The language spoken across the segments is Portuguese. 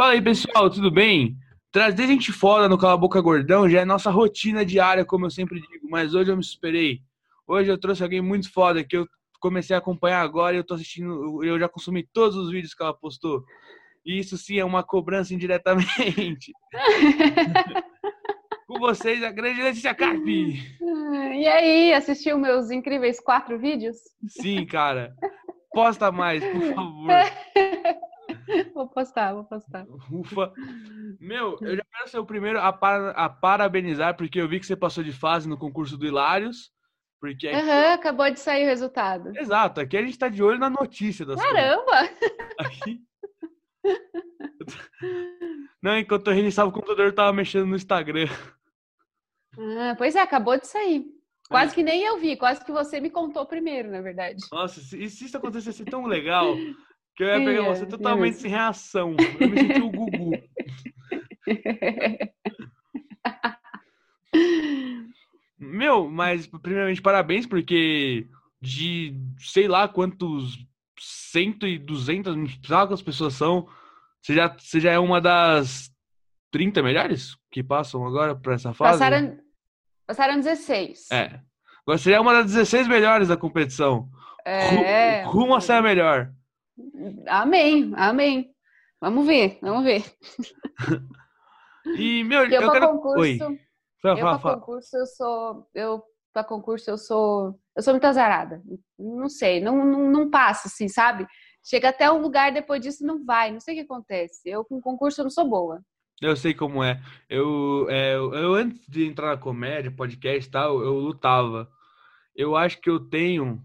Fala aí, pessoal, tudo bem? Trazer gente fora no Cala Boca Gordão já é nossa rotina diária, como eu sempre digo, mas hoje eu me superei. Hoje eu trouxe alguém muito foda que eu comecei a acompanhar agora e eu tô assistindo, eu já consumi todos os vídeos que ela postou. E isso sim é uma cobrança indiretamente. Com vocês, a grande Letícia Carpi. E aí, assistiu meus incríveis quatro vídeos? Sim, cara. Posta mais, por favor. Vou postar, vou postar. Ufa. Meu, eu já quero ser o primeiro a, para, a parabenizar, porque eu vi que você passou de fase no concurso do Hilários. Porque aqui... uhum, acabou de sair o resultado. Exato, aqui a gente tá de olho na notícia das Caramba! Aqui... Não, enquanto eu reiniciava o computador, eu tava mexendo no Instagram. Ah, pois é, acabou de sair. Quase que nem eu vi, quase que você me contou primeiro, na verdade. Nossa, se, se isso acontecesse tão legal, que eu ia pegar você totalmente sem reação. Eu me senti o Gugu. Meu, mas primeiramente parabéns, porque de sei lá quantos cento e duzentas, não sei lá quantas pessoas são, você já, você já é uma das 30 melhores que passam agora para essa fase? Passaram, passaram 16. É. Agora você já é uma das 16 melhores da competição. É. Rumo a ser a melhor. Amém, amém. Vamos ver, vamos ver. E, meu, eu, eu quero... concurso, Oi. Fala, eu para concurso eu sou, eu para concurso eu sou, eu sou muito azarada. Não sei, não, não, não passa assim, sabe? Chega até um lugar depois disso não vai, não sei o que acontece. Eu com concurso eu não sou boa. Eu sei como é. Eu, é, eu antes de entrar na comédia, podcast e tal, eu lutava. Eu acho que eu tenho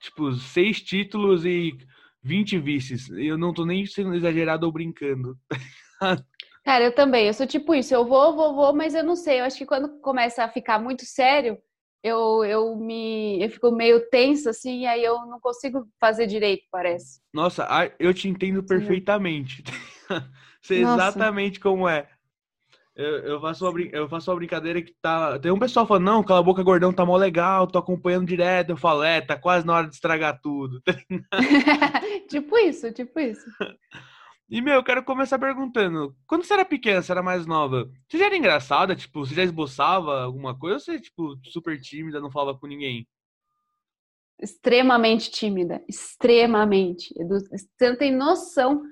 tipo seis títulos e 20 vices. Eu não tô nem sendo exagerado ou brincando. Cara, eu também. Eu sou tipo isso. Eu vou, vou, vou, mas eu não sei. Eu acho que quando começa a ficar muito sério, eu, eu me eu fico meio tensa assim, e aí eu não consigo fazer direito, parece. Nossa, eu te entendo perfeitamente. Sei Nossa. exatamente como é. Eu, eu, faço uma, eu faço uma brincadeira que tá. Tem um pessoal falando, não, cala a boca, gordão, tá mó legal, tô acompanhando direto. Eu falo, é, tá quase na hora de estragar tudo. tipo isso, tipo isso. E, meu, eu quero começar perguntando: quando você era pequena, você era mais nova, você já era engraçada? Tipo, você já esboçava alguma coisa ou você, tipo, super tímida, não falava com ninguém? Extremamente tímida, extremamente. Você não tem noção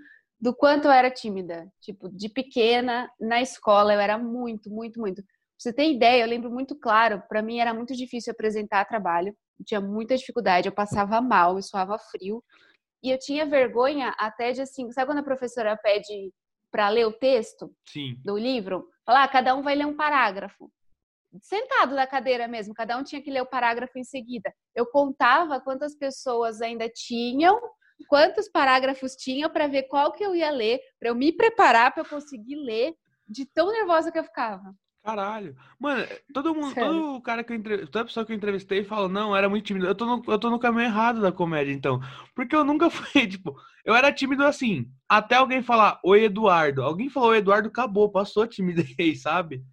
do quanto eu era tímida. Tipo, de pequena, na escola, eu era muito, muito, muito. Pra você ter ideia, eu lembro muito claro, para mim era muito difícil apresentar trabalho, eu tinha muita dificuldade, eu passava mal, eu suava frio. E eu tinha vergonha até de assim, sabe quando a professora pede para ler o texto Sim. do livro? Falar, ah, cada um vai ler um parágrafo. Sentado na cadeira mesmo, cada um tinha que ler o parágrafo em seguida. Eu contava quantas pessoas ainda tinham, quantos parágrafos tinham para ver qual que eu ia ler, para eu me preparar para eu conseguir ler, de tão nervosa que eu ficava. Caralho. Mano, todo mundo, Sério? todo cara que eu entrevistei, toda pessoa que eu entrevistei fala, não, era muito tímido. Eu tô, no, eu tô no caminho errado da comédia, então. Porque eu nunca fui, tipo, eu era tímido assim, até alguém falar, oi Eduardo. Alguém falou, oi Eduardo, acabou, passou a timidez, sabe?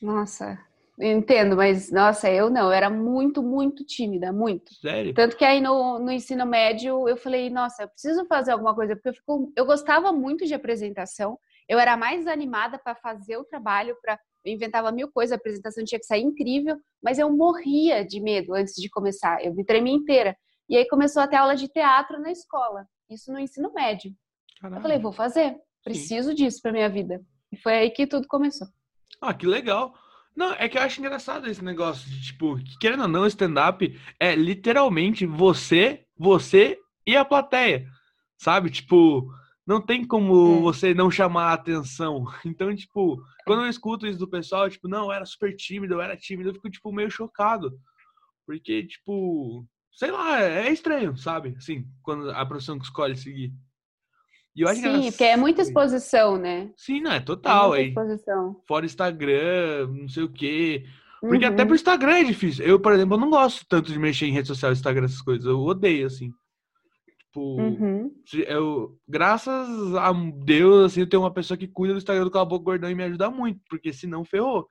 Nossa, entendo, mas, nossa, eu não, eu era muito, muito tímida, muito. Sério? Tanto que aí no, no ensino médio eu falei, nossa, eu preciso fazer alguma coisa, porque eu, fico, eu gostava muito de apresentação, eu era mais animada para fazer o trabalho, para eu inventava mil coisas, a apresentação tinha que sair incrível, mas eu morria de medo antes de começar, eu me tremia inteira. E aí começou a ter aula de teatro na escola, isso no ensino médio. Caralho. Eu falei, vou fazer, preciso Sim. disso para minha vida. E foi aí que tudo começou. Ah, que legal. Não, é que eu acho engraçado esse negócio de, tipo, querendo ou não, stand-up é literalmente você, você e a plateia, sabe? Tipo, não tem como é. você não chamar a atenção. Então, tipo, quando eu escuto isso do pessoal, tipo, não, eu era super tímido, eu era tímido, eu fico, tipo, meio chocado. Porque, tipo, sei lá, é estranho, sabe? Assim, quando a profissão que escolhe seguir. E eu acho Sim, que porque é muita exposição, né? Sim, não, é total. É muita exposição. Fora Instagram, não sei o quê. Porque uhum. até pro Instagram é difícil. Eu, por exemplo, não gosto tanto de mexer em rede social, Instagram, essas coisas. Eu odeio, assim. Tipo, uhum. eu, graças a Deus, assim, eu tenho uma pessoa que cuida do Instagram do Caboclo Gordão e me ajuda muito, porque senão ferrou.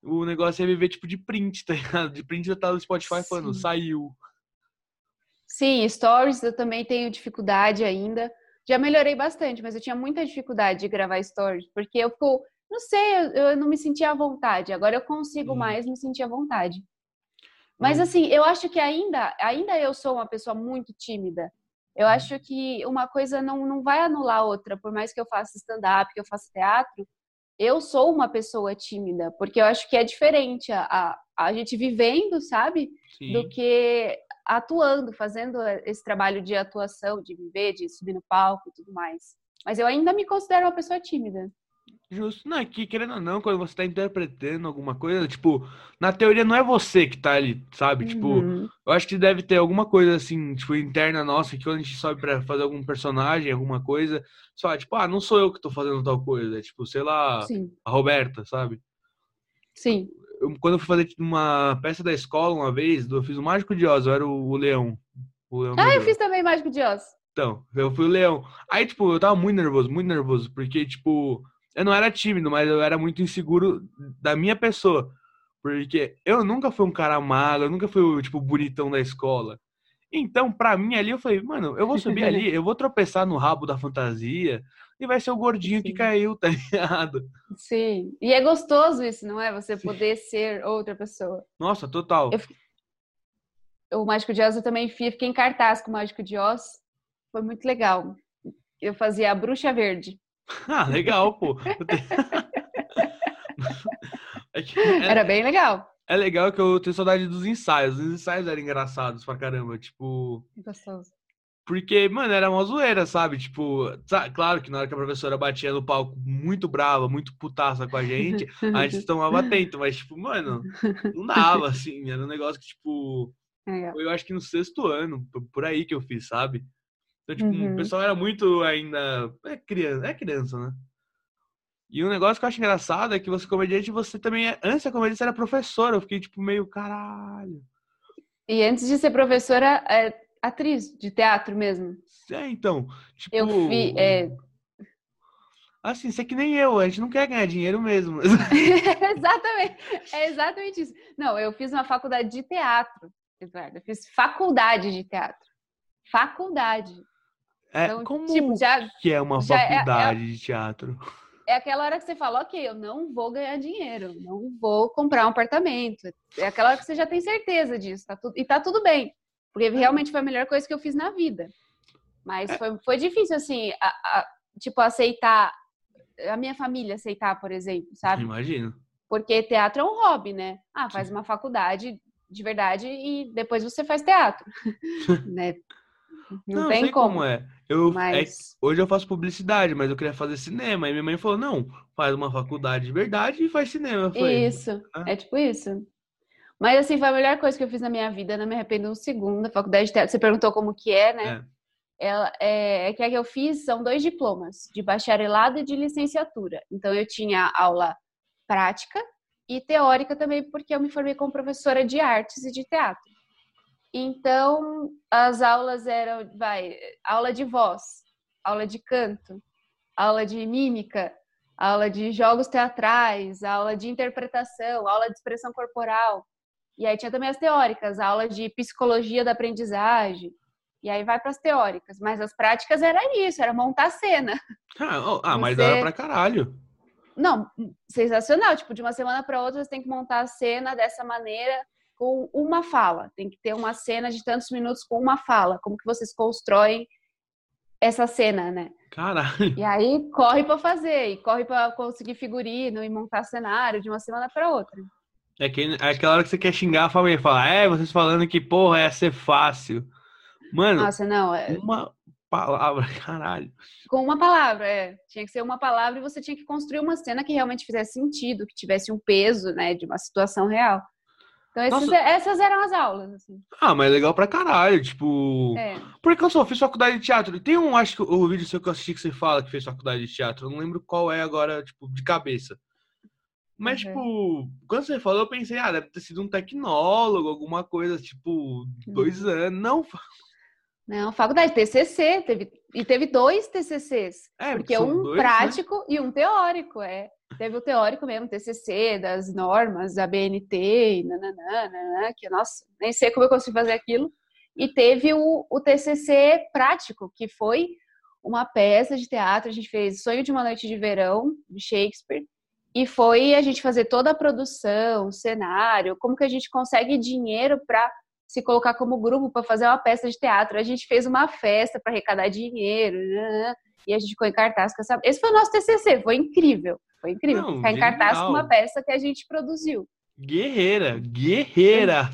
O negócio é viver tipo de print, tá ligado? De print já tá no Spotify Sim. falando, saiu. Sim, stories eu também tenho dificuldade ainda, já melhorei bastante, mas eu tinha muita dificuldade de gravar stories, porque eu fico, não sei, eu, eu não me sentia à vontade. Agora eu consigo mais me sentir à vontade. Mas assim, eu acho que ainda, ainda eu sou uma pessoa muito tímida. Eu uhum. acho que uma coisa não, não vai anular a outra, por mais que eu faça stand-up, que eu faça teatro, eu sou uma pessoa tímida, porque eu acho que é diferente a, a, a gente vivendo, sabe? Sim. Do que atuando, fazendo esse trabalho de atuação, de viver, de subir no palco e tudo mais. Mas eu ainda me considero uma pessoa tímida. Justo. Não, é que querendo ou não, quando você tá interpretando alguma coisa, tipo, na teoria não é você que tá ali, sabe? Tipo, uhum. Tipo, eu acho que deve ter alguma coisa assim, tipo, interna nossa, que quando a gente sobe pra fazer algum personagem, alguma coisa, só, tipo, ah, não sou eu que tô fazendo tal coisa, é, tipo, sei lá, Sim. a Roberta, sabe? Sim. Eu, quando eu fui fazer tipo, uma peça da escola uma vez, eu fiz o Mágico de Oz, eu era o, o Leão. O Leão ah, eu fiz também Mágico de Oz. Então, eu fui o Leão. Aí, tipo, eu tava muito nervoso, muito nervoso, porque, tipo eu não era tímido, mas eu era muito inseguro da minha pessoa. Porque eu nunca fui um cara magro, eu nunca fui o, tipo, bonitão da escola. Então, pra mim ali, eu falei, mano, eu vou subir ali, eu vou tropeçar no rabo da fantasia e vai ser o gordinho Sim. que caiu, tá ligado? Sim. E é gostoso isso, não é? Você Sim. poder ser outra pessoa. Nossa, total. Eu... O Mágico de Oz eu também fiquei em cartaz com o Mágico de Oz. Foi muito legal. Eu fazia a Bruxa Verde. Ah, legal, pô. é é, Era bem legal. É legal que eu tenho saudade dos ensaios. Os ensaios eram engraçados pra caramba. Tipo. Gostoso. Porque, mano, era uma zoeira, sabe? Tipo, claro que na hora que a professora batia no palco muito brava, muito putaça com a gente, a gente tomava atento, mas, tipo, mano, não dava, assim. Era um negócio que, tipo. É. Eu acho que no sexto ano, por aí que eu fiz, sabe? Então, tipo, uhum. o pessoal era muito ainda. É criança, é criança, né? E um negócio que eu acho engraçado é que você, comediante, você também é. Antes da comediante, você era professora. Eu fiquei, tipo, meio caralho. E antes de ser professora, é atriz de teatro mesmo. É, então. Tipo. Eu vi. É... Assim, você é que nem eu, a gente não quer ganhar dinheiro mesmo. exatamente. É exatamente isso. Não, eu fiz uma faculdade de teatro, Eduardo. Eu fiz faculdade de teatro. Faculdade. É, então, como tipo, já, que é uma faculdade é, é, de teatro? É aquela hora que você fala, ok, eu não vou ganhar dinheiro, não vou comprar um apartamento. É aquela hora que você já tem certeza disso, tá tudo, e tá tudo bem. Porque realmente foi a melhor coisa que eu fiz na vida. Mas é. foi, foi difícil, assim, a, a, tipo, aceitar, a minha família aceitar, por exemplo, sabe? Imagino. Porque teatro é um hobby, né? Ah, faz uma faculdade de verdade e depois você faz teatro, né? Não, não tem como. como. é. Eu, é mas... é, hoje eu faço publicidade, mas eu queria fazer cinema. E minha mãe falou: não, faz uma faculdade de verdade e faz cinema. Falei, isso, ah. é tipo isso. Mas assim, foi a melhor coisa que eu fiz na minha vida, não me arrependo um segundo. A faculdade de teatro, você perguntou como que é, né? É. Ela, é, é que a que eu fiz são dois diplomas, de bacharelado e de licenciatura. Então eu tinha aula prática e teórica também, porque eu me formei como professora de artes e de teatro. Então, as aulas eram, vai, aula de voz, aula de canto, aula de mímica, aula de jogos teatrais, aula de interpretação, aula de expressão corporal. E aí tinha também as teóricas, aula de psicologia da aprendizagem. E aí vai para as teóricas, mas as práticas era isso, era montar cena. Ah, ah mas era pra caralho. Não, sensacional. Tipo, de uma semana para outra você tem que montar a cena dessa maneira com uma fala. Tem que ter uma cena de tantos minutos com uma fala. Como que vocês constroem essa cena, né? Caralho. E aí corre para fazer, e corre para conseguir figurino e montar cenário de uma semana para outra. É, que, é aquela hora que você quer xingar a família e falar, é, vocês falando que, porra, ia ser fácil. Mano, Nossa, não, é... uma palavra, caralho. Com uma palavra, é. Tinha que ser uma palavra e você tinha que construir uma cena que realmente fizesse sentido, que tivesse um peso, né, de uma situação real. Então, esses, essas eram as aulas, assim. Ah, mas é legal pra caralho, tipo... É. Porque eu só fiz faculdade de teatro. Tem um, acho que o vídeo seu que eu assisti que você fala que fez faculdade de teatro. Eu não lembro qual é agora, tipo, de cabeça. Mas, uhum. tipo, quando você falou, eu pensei, ah, deve ter sido um tecnólogo, alguma coisa, tipo, dois anos. Não, não, faculdade, TCC, teve, e teve dois TCCs, é, porque um dois, né? prático né? e um teórico, é. Teve o teórico mesmo, TCC, das normas, da BNT, e nananana, que, nossa, nem sei como eu consigo fazer aquilo. E teve o, o TCC prático, que foi uma peça de teatro, a gente fez Sonho de uma Noite de Verão, de Shakespeare, e foi a gente fazer toda a produção, o cenário, como que a gente consegue dinheiro para se colocar como grupo para fazer uma peça de teatro. A gente fez uma festa para arrecadar dinheiro, né? e a gente ficou em cartaz com essa. Esse foi o nosso TCC, foi incrível. Foi incrível. Não, Ficar em cartaz com uma peça que a gente produziu. Guerreira, guerreira.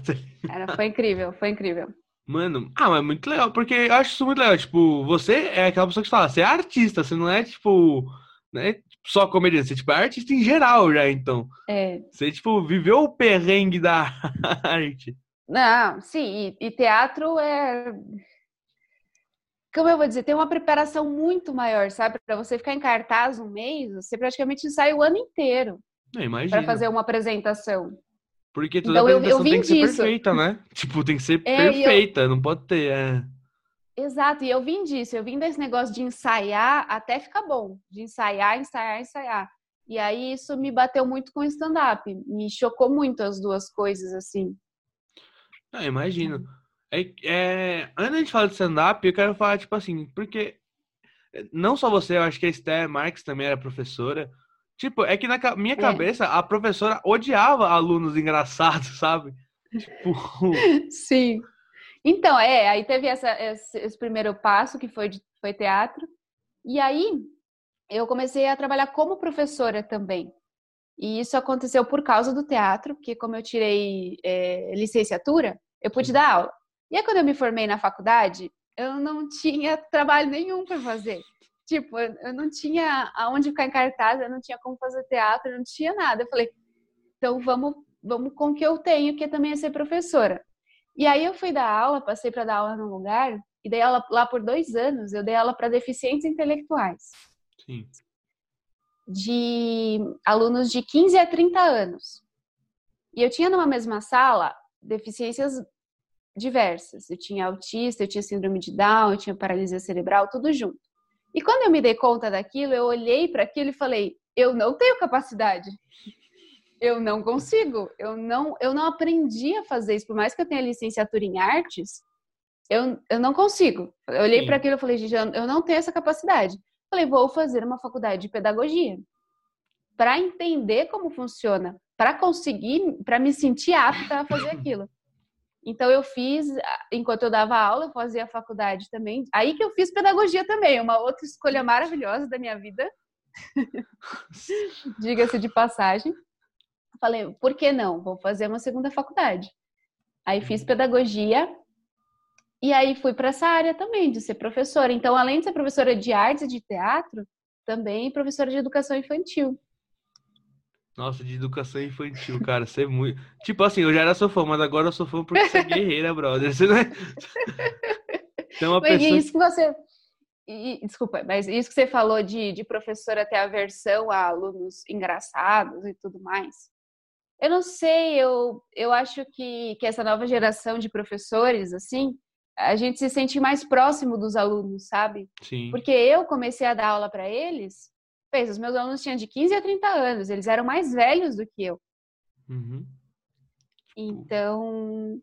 Era, foi incrível, foi incrível. Mano, ah, mas é muito legal, porque eu acho isso muito legal. Tipo, você é aquela pessoa que fala, você é artista, você não é, tipo, né, só comediante, você tipo, é artista em geral já, então. É. Você, tipo, viveu o perrengue da arte. Não, sim, e, e teatro é. Como eu vou dizer, tem uma preparação muito maior, sabe? Para você ficar em cartaz um mês, você praticamente sai o ano inteiro. Para fazer uma apresentação. Porque toda então, apresentação eu, eu tem que ser disso. perfeita, né? Tipo, tem que ser é, perfeita, eu... não pode ter. É... Exato, e eu vim disso, eu vim desse negócio de ensaiar até ficar bom, de ensaiar, ensaiar, ensaiar. E aí isso me bateu muito com o stand-up, me chocou muito as duas coisas, assim. Ah, imagino. É, é, antes de falar de stand-up, eu quero falar, tipo assim, porque não só você, eu acho que a Esther Marques também era professora. Tipo, é que na minha é. cabeça a professora odiava alunos engraçados, sabe? Tipo. Sim. Então, é, aí teve essa, esse, esse, primeiro passo que foi, de, foi teatro. E aí eu comecei a trabalhar como professora também. E isso aconteceu por causa do teatro, porque como eu tirei é, licenciatura, eu pude dar aula. E aí quando eu me formei na faculdade, eu não tinha trabalho nenhum para fazer. Tipo, eu não tinha aonde ficar em cartaz, eu não tinha como fazer teatro, eu não tinha nada. Eu falei, então vamos, vamos com o que eu tenho, que também é ser professora. E aí eu fui dar aula, passei para dar aula num lugar, e dei aula lá por dois anos, eu dei aula para deficientes intelectuais. Sim. De alunos de 15 a 30 anos. E eu tinha numa mesma sala deficiências diversas. Eu tinha autista, eu tinha síndrome de Down, eu tinha paralisia cerebral, tudo junto. E quando eu me dei conta daquilo, eu olhei para aquilo e falei: eu não tenho capacidade. Eu não consigo. Eu não, eu não aprendi a fazer isso. Por mais que eu tenha licenciatura em artes, eu, eu não consigo. Eu olhei para aquilo e falei: gente, eu não tenho essa capacidade. Falei: vou fazer uma faculdade de pedagogia para entender como funciona, para conseguir, para me sentir apta a fazer aquilo. Então eu fiz, enquanto eu dava aula, eu fazia a faculdade também. Aí que eu fiz pedagogia também, uma outra escolha maravilhosa da minha vida. Diga-se de passagem. Falei, por que não? Vou fazer uma segunda faculdade. Aí fiz pedagogia e aí fui para essa área também de ser professora. Então, além de ser professora de artes e de teatro, também professora de educação infantil. Nossa, de educação infantil, cara, você é muito. Tipo assim, eu já era sua fã, mas agora eu sou fã porque você é guerreira, brother. Você não é. Tem uma pessoa... isso que você. E, desculpa, mas isso que você falou de, de professora ter aversão a alunos engraçados e tudo mais. Eu não sei, eu, eu acho que, que essa nova geração de professores, assim, a gente se sente mais próximo dos alunos, sabe? Sim. Porque eu comecei a dar aula para eles Pensa, os meus alunos tinham de 15 a 30 anos, eles eram mais velhos do que eu. Uhum. Então,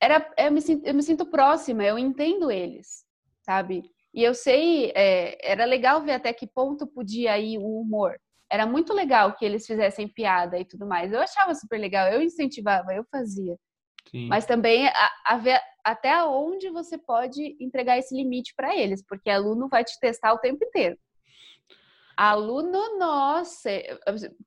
era, eu, me, eu me sinto próxima, eu entendo eles, sabe? E eu sei, é, era legal ver até que ponto podia ir o humor. Era muito legal que eles fizessem piada e tudo mais. Eu achava super legal, eu incentivava, eu fazia. Sim. Mas também a, a ver até onde você pode entregar esse limite para eles, porque aluno vai te testar o tempo inteiro. Aluno, nossa,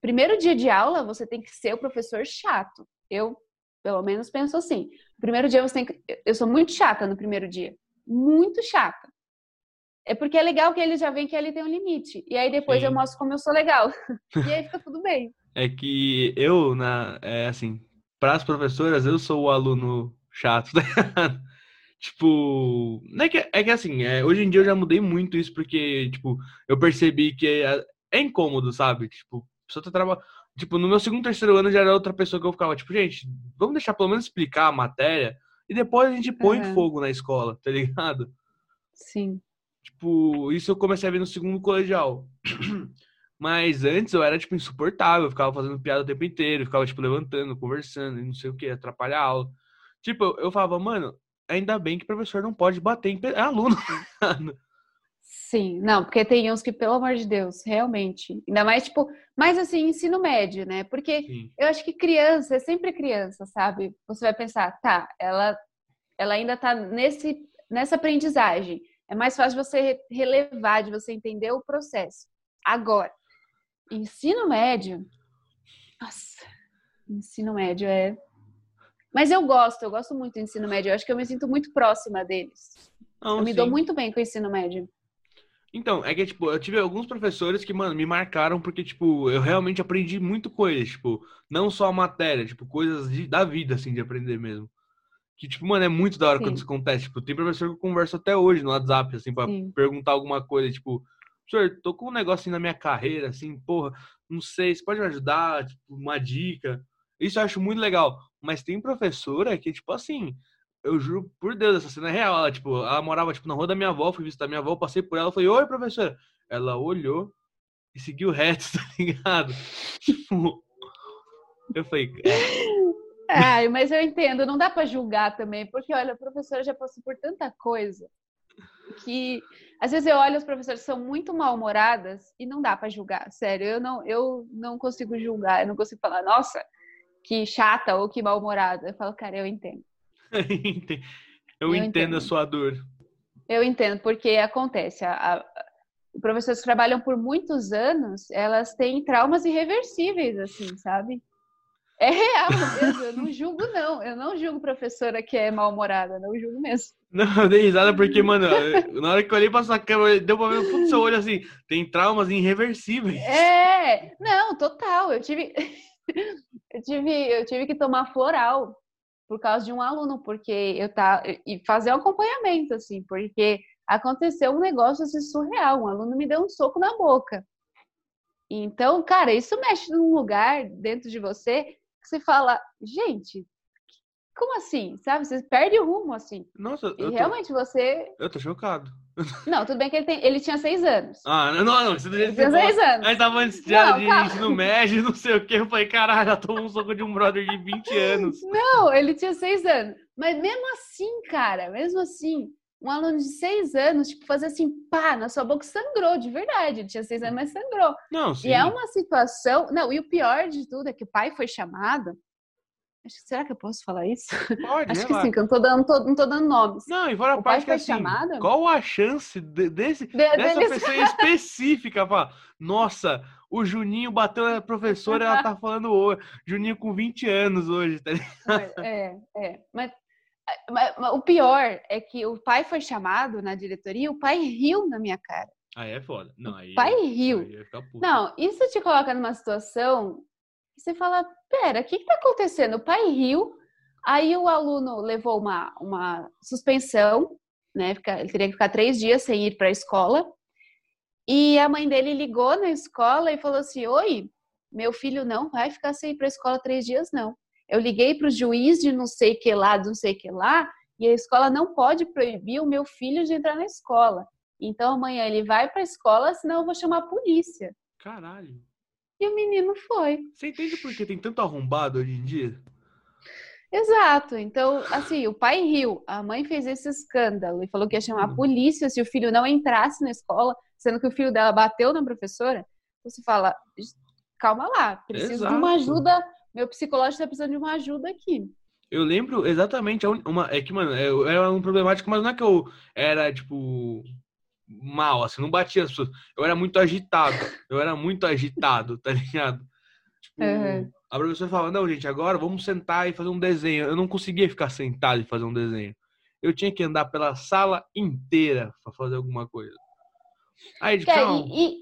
primeiro dia de aula você tem que ser o professor chato. Eu, pelo menos, penso assim. Primeiro dia você tem que. Eu sou muito chata no primeiro dia. Muito chata. É porque é legal que ele já vê que ele tem um limite. E aí depois Sim. eu mostro como eu sou legal. e aí fica tudo bem. É que eu, na, é assim, para as professoras, eu sou o aluno chato. Tipo, não é que, é que assim, é, hoje em dia eu já mudei muito isso, porque, tipo, eu percebi que é, é incômodo, sabe? Tipo, pessoa tá trabalhando. Tipo, no meu segundo, terceiro ano já era outra pessoa que eu ficava, tipo, gente, vamos deixar pelo menos explicar a matéria e depois a gente põe uhum. fogo na escola, tá ligado? Sim. Tipo, isso eu comecei a ver no segundo colegial. Mas antes eu era, tipo, insuportável, eu ficava fazendo piada o tempo inteiro, ficava, tipo, levantando, conversando, e não sei o que, atrapalhar a aula. Tipo, eu, eu falava, mano, ainda bem que o professor não pode bater em é aluno. Sim, não, porque tem uns que, pelo amor de Deus, realmente. Ainda mais, tipo, mais assim, ensino médio, né? Porque Sim. eu acho que criança é sempre criança, sabe? Você vai pensar, tá, ela, ela ainda tá nesse, nessa aprendizagem. É mais fácil você relevar, de você entender o processo. Agora, ensino médio. Nossa, ensino médio é. Mas eu gosto, eu gosto muito do ensino médio. Eu acho que eu me sinto muito próxima deles. Não, eu me sim. dou muito bem com o ensino médio. Então, é que, tipo, eu tive alguns professores que, mano, me marcaram porque, tipo, eu realmente aprendi muito com eles, tipo, não só a matéria, tipo, coisas de, da vida, assim, de aprender mesmo. Que, tipo, mano, é muito da hora Sim. quando isso acontece. Tipo, tem professor que eu converso até hoje no WhatsApp, assim, pra Sim. perguntar alguma coisa, tipo, senhor, tô com um negócio assim na minha carreira, assim, porra, não sei, você pode me ajudar, tipo, uma dica. Isso eu acho muito legal. Mas tem professora que, tipo, assim, eu juro por Deus, essa cena é real. Ela, tipo, ela morava, tipo, na rua da minha avó, fui visitar minha avó, passei por ela, falei, oi, professora. Ela olhou e seguiu reto, tá ligado? Tipo, eu falei, é. Ai, mas eu entendo, não dá para julgar também, porque olha, a professora já passou por tanta coisa que às vezes eu olho as professoras que são muito mal-humoradas e não dá para julgar, sério. Eu não, eu não consigo julgar, eu não consigo falar, nossa, que chata ou que mal-humorada. Eu falo, cara, eu entendo. eu, eu entendo, entendo, a sua dor. Eu entendo, porque acontece. A, a, professores que trabalham por muitos anos, elas têm traumas irreversíveis, assim, sabe? É real mesmo, eu não julgo, não. Eu não julgo professora que é mal-humorada, não julgo mesmo. Não, eu dei risada porque, mano, na hora que eu olhei pra sua câmera, deu pra ver o fundo do seu olho assim, tem traumas irreversíveis. É, não, total. Eu tive, eu tive, eu tive que tomar floral por causa de um aluno, porque eu tá e fazer um acompanhamento assim, porque aconteceu um negócio assim, surreal, um aluno me deu um soco na boca. Então, cara, isso mexe num lugar dentro de você que você fala, gente, como assim? Sabe? Você perde o rumo, assim. Nossa, e tô... realmente você. Eu tô chocado. Não, tudo bem que ele, tem... ele tinha seis anos. Ah, não, não, você ele tinha seis anos. Aí tava antes de, não, de ensino médio, não sei o que. Eu falei, caralho, já tomou um soco de um brother de 20 anos. Não, ele tinha seis anos. Mas mesmo assim, cara, mesmo assim, um aluno de seis anos, tipo, fazer assim, pá, na sua boca sangrou, de verdade. Ele tinha seis anos, mas sangrou. Não, sim. E é uma situação. Não, e o pior de tudo é que o pai foi chamado Será que eu posso falar isso? Pode, Acho que sim, que eu não tô dando, tô, não tô dando nomes. Não, e fora a parte que assim, chamada? qual a chance de, desse, de, dessa deles... pessoa específica falar, nossa, o Juninho bateu na professora, ela tá falando hoje. Juninho com 20 anos hoje, tá ligado? É, é. Mas, o pior é que o pai foi chamado na diretoria, o pai riu na minha cara. Aí é foda. Não, aí, o pai riu. Aí não, isso te coloca numa situação você fala, pera, o que está acontecendo? O pai riu, aí o aluno levou uma, uma suspensão, né? Ele teria que ficar três dias sem ir para a escola. E a mãe dele ligou na escola e falou assim: Oi, meu filho não vai ficar sem ir para a escola três dias, não. Eu liguei para o juiz de não sei que lá, de não sei que lá, e a escola não pode proibir o meu filho de entrar na escola. Então amanhã ele vai para a escola, senão eu vou chamar a polícia. Caralho. E o menino foi. Você entende por que tem tanto arrombado hoje em dia? Exato. Então, assim, o pai riu, a mãe fez esse escândalo e falou que ia chamar a uhum. polícia se o filho não entrasse na escola, sendo que o filho dela bateu na professora. Você fala, calma lá, preciso Exato. de uma ajuda. Meu psicológico está precisando de uma ajuda aqui. Eu lembro exatamente uma. É que, mano, eu era um problemático, mas não é que eu era, tipo, mal, assim, não batia as pessoas. Eu era muito agitado, eu era muito agitado, tá ligado? Tipo, uhum. a professora falava, não, gente, agora vamos sentar e fazer um desenho. Eu não conseguia ficar sentado e fazer um desenho. Eu tinha que andar pela sala inteira para fazer alguma coisa. Aí, tipo, é, e, e,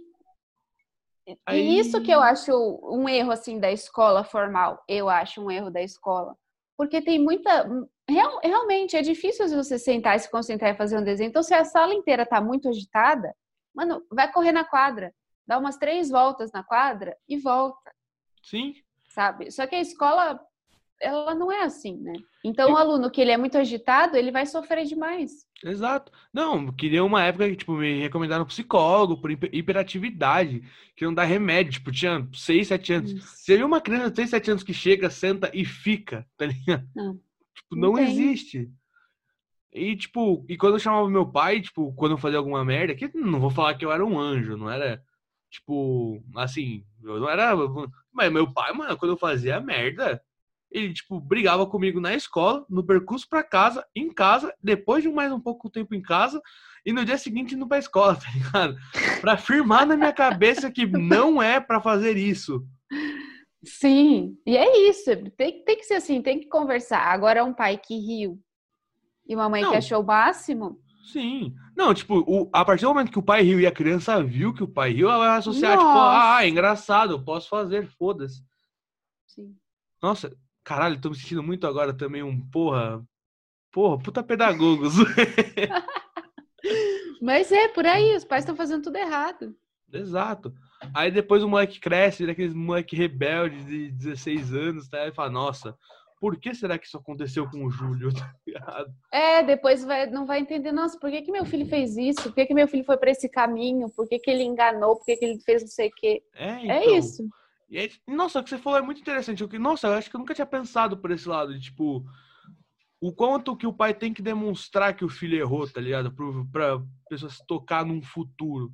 Aí... e isso que eu acho um erro, assim, da escola formal. Eu acho um erro da escola. Porque tem muita, Real, realmente é difícil você sentar e se concentrar e fazer um desenho. Então, se a sala inteira tá muito agitada, mano, vai correr na quadra, dá umas três voltas na quadra e volta. Sim. Sabe? Só que a escola, ela não é assim, né? Então, o aluno que ele é muito agitado, ele vai sofrer demais. Exato. Não, queria uma época que, tipo, me recomendaram psicólogo por hiperatividade, que não dá remédio. Tipo, tinha 6, 7 anos. Isso. Você viu uma criança de 6, 7 anos que chega, senta e fica, tá ligado? Não. Tipo, não, não existe. E, tipo, e quando eu chamava meu pai, tipo, quando eu fazia alguma merda, que não vou falar que eu era um anjo, não era, tipo, assim, eu não era. Mas meu pai, mano, quando eu fazia merda, ele, tipo, brigava comigo na escola, no percurso para casa, em casa, depois de mais um pouco tempo em casa, e no dia seguinte indo pra escola, tá ligado? Pra afirmar na minha cabeça que não é para fazer isso. Sim, e é isso. Tem, tem que ser assim, tem que conversar. Agora, um pai que riu e uma mãe não. que achou o máximo. Sim. Não, tipo, o, a partir do momento que o pai riu e a criança viu que o pai riu, ela vai associar, tipo, Nossa. tipo, ah, é engraçado, eu posso fazer, foda-se. Sim. Nossa, caralho, tô me sentindo muito agora também um porra. Porra, puta pedagogos. Mas é, por aí, os pais estão fazendo tudo errado. Exato. Aí depois o moleque cresce, ele é aquele moleque rebelde de 16 anos, tá? E fala, nossa, por que será que isso aconteceu com o Júlio? Tá é, depois vai, não vai entender, nossa, por que, que meu filho fez isso? Por que, que meu filho foi para esse caminho? Por que, que ele enganou? Por que, que ele fez não sei o quê? É, é então, é isso. E aí, nossa, o que você falou é muito interessante. Eu, nossa, eu acho que eu nunca tinha pensado por esse lado, de, tipo, o quanto que o pai tem que demonstrar que o filho errou, tá ligado? Pra, pra pessoa se tocar num futuro.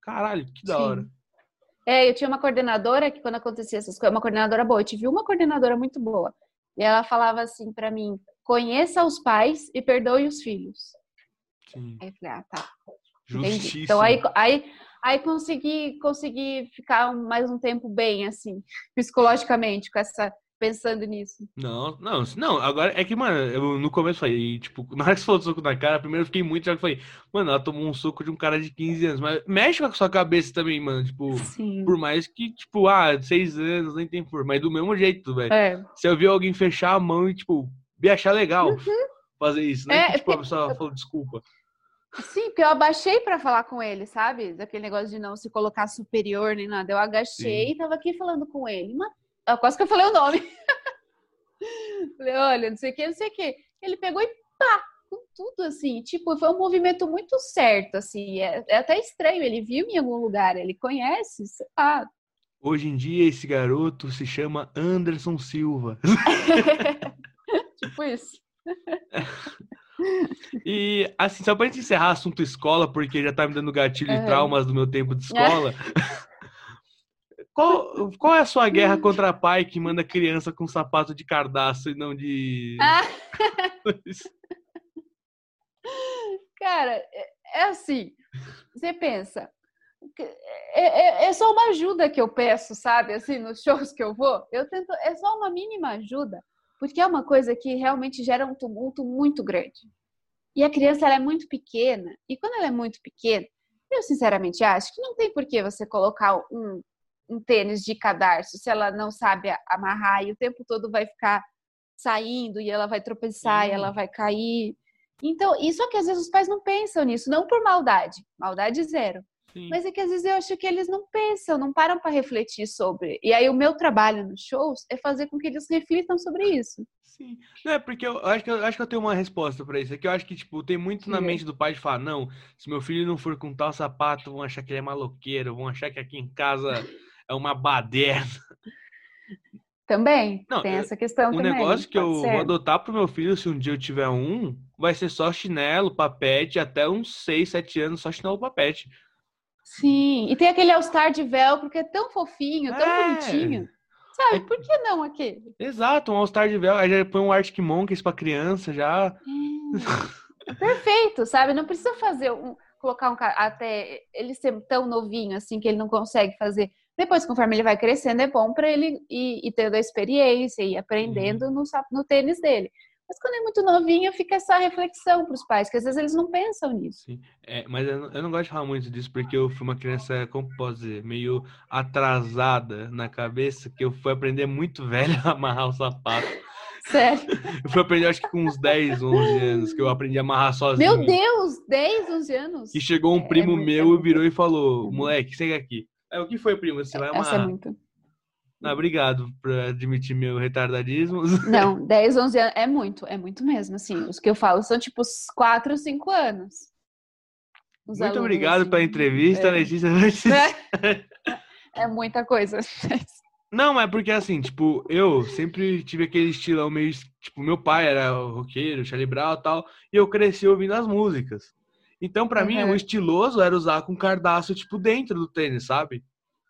Caralho, que da Sim. hora. É, eu tinha uma coordenadora que quando acontecia essas coisas, uma coordenadora boa, eu tive uma coordenadora muito boa. E ela falava assim para mim: conheça os pais e perdoe os filhos. Sim. Aí eu falei: ah, tá. Justíssimo. Então aí, aí, aí consegui, consegui ficar mais um tempo bem, assim, psicologicamente, com essa pensando nisso. Não, não, não, agora é que, mano, eu no começo falei, tipo, na hora que você falou do soco na cara, primeiro eu fiquei muito, já que falei, mano, ela tomou um soco de um cara de 15 anos, mas mexe com a sua cabeça também, mano, tipo, Sim. por mais que, tipo, ah, 6 anos, nem tem por, mas do mesmo jeito, velho. É. Se eu vi alguém fechar a mão e, tipo, me achar legal uhum. fazer isso, né? É, que, tipo, a pessoa falou desculpa. Sim, porque eu abaixei para falar com ele, sabe? Daquele negócio de não se colocar superior nem nada. Eu agachei Sim. e tava aqui falando com ele. Mas quase que eu falei o nome. falei, olha, não sei o que, não sei o que. Ele pegou e pá, com tudo assim. Tipo, foi um movimento muito certo, assim. É, é até estranho, ele viu em algum lugar, ele conhece, sei lá. Hoje em dia, esse garoto se chama Anderson Silva. tipo isso. E assim, só pra gente encerrar assunto escola, porque já tá me dando gatilho e traumas do meu tempo de escola. Qual, qual é a sua guerra contra pai que manda criança com sapato de cardaço e não de. Ah. Cara, é, é assim. Você pensa. É, é, é, só uma ajuda que eu peço, sabe? Assim, nos shows que eu vou, eu tento. É só uma mínima ajuda, porque é uma coisa que realmente gera um tumulto muito grande. E a criança ela é muito pequena, e quando ela é muito pequena, eu sinceramente acho que não tem por que você colocar um um tênis de cadarço se ela não sabe amarrar e o tempo todo vai ficar saindo e ela vai tropeçar Sim. e ela vai cair. Então, isso é que às vezes os pais não pensam nisso, não por maldade, maldade zero. Sim. Mas é que às vezes eu acho que eles não pensam, não param para refletir sobre. E aí o meu trabalho nos shows é fazer com que eles reflitam sobre isso. Sim. Não, é porque eu acho que eu, acho que eu tenho uma resposta para isso. É que eu acho que, tipo, tem muito na mente do pai de falar, não, se meu filho não for com tal sapato, vão achar que ele é maloqueiro, vão achar que aqui em casa é uma baderna. Também, Não, tem essa questão um também. Um negócio que eu ser. vou adotar pro meu filho, se um dia eu tiver um, vai ser só chinelo, papete, até uns 6, 7 anos, só chinelo, papete. Sim, e tem aquele All-Star de velcro que é tão fofinho, tão é. bonitinho. Sabe, é... por que não aquele? Exato, um All-Star de velcro, aí já põe um Arctic Monkeys pra criança, já... É. Perfeito, sabe? Não precisa fazer um... Colocar um... Até ele ser tão novinho, assim, que ele não consegue fazer depois, conforme ele vai crescendo, é bom para ele ir, ir, tendo a experiência e aprendendo uhum. no, no tênis dele. Mas quando é muito novinho, fica essa reflexão para os pais, que às vezes eles não pensam nisso. Sim, é, mas eu não, eu não, gosto de falar muito disso, porque eu fui uma criança, como posso dizer, meio atrasada na cabeça, que eu fui aprender muito velho a amarrar o sapato. Sério? Eu fui aprender, acho que com uns 10, 11 anos, que eu aprendi a amarrar sozinho. Meu Deus, 10, 11 anos? E chegou um é, primo é meu e virou e falou, moleque, chega aqui. É, o que foi, primo? Você vai amarrar? Essa é muito. Não, obrigado por admitir meu retardadismo. Não, 10, 11 anos é muito, é muito mesmo, assim. Os que eu falo são tipo 4, 5 anos. Os muito alunos, obrigado assim, pela entrevista, é. Letícia. É, é muita coisa. Não, é porque assim, tipo, eu sempre tive aquele estilão meio. Tipo, meu pai era roqueiro, Charlie Brown e tal, e eu cresci ouvindo as músicas. Então, pra mim, Uhum. o estiloso era usar com cardaço, tipo, dentro do tênis, sabe?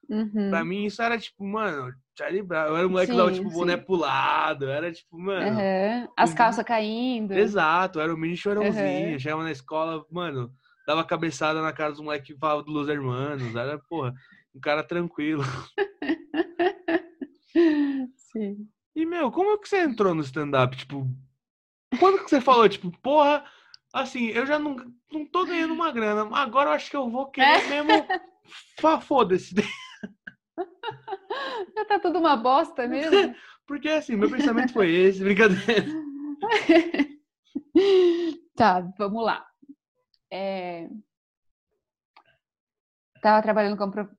Uhum. Pra mim, isso era tipo, mano, Charlie Brown. Eu era um moleque que dava, Sim, tipo, boné sim. pulado. Era tipo, mano. Uhum. As calças caindo. Exato, era o mini chorãozinho. Uhum. Chegava na escola, mano, dava cabeçada na cara dos moleques que falavam do Los Hermanos. Era, porra, um cara tranquilo. Sim. E, meu, como é que você entrou no stand-up? Tipo, quando que você falou, tipo, porra, assim, eu já não, não tô ganhando uma grana, agora eu acho que eu vou querer mesmo. Fa- Foda-se. Já tá tudo uma bosta mesmo? Porque, assim, meu pensamento foi esse, brincadeira. Tá, vamos lá. É... Tava trabalhando como prof-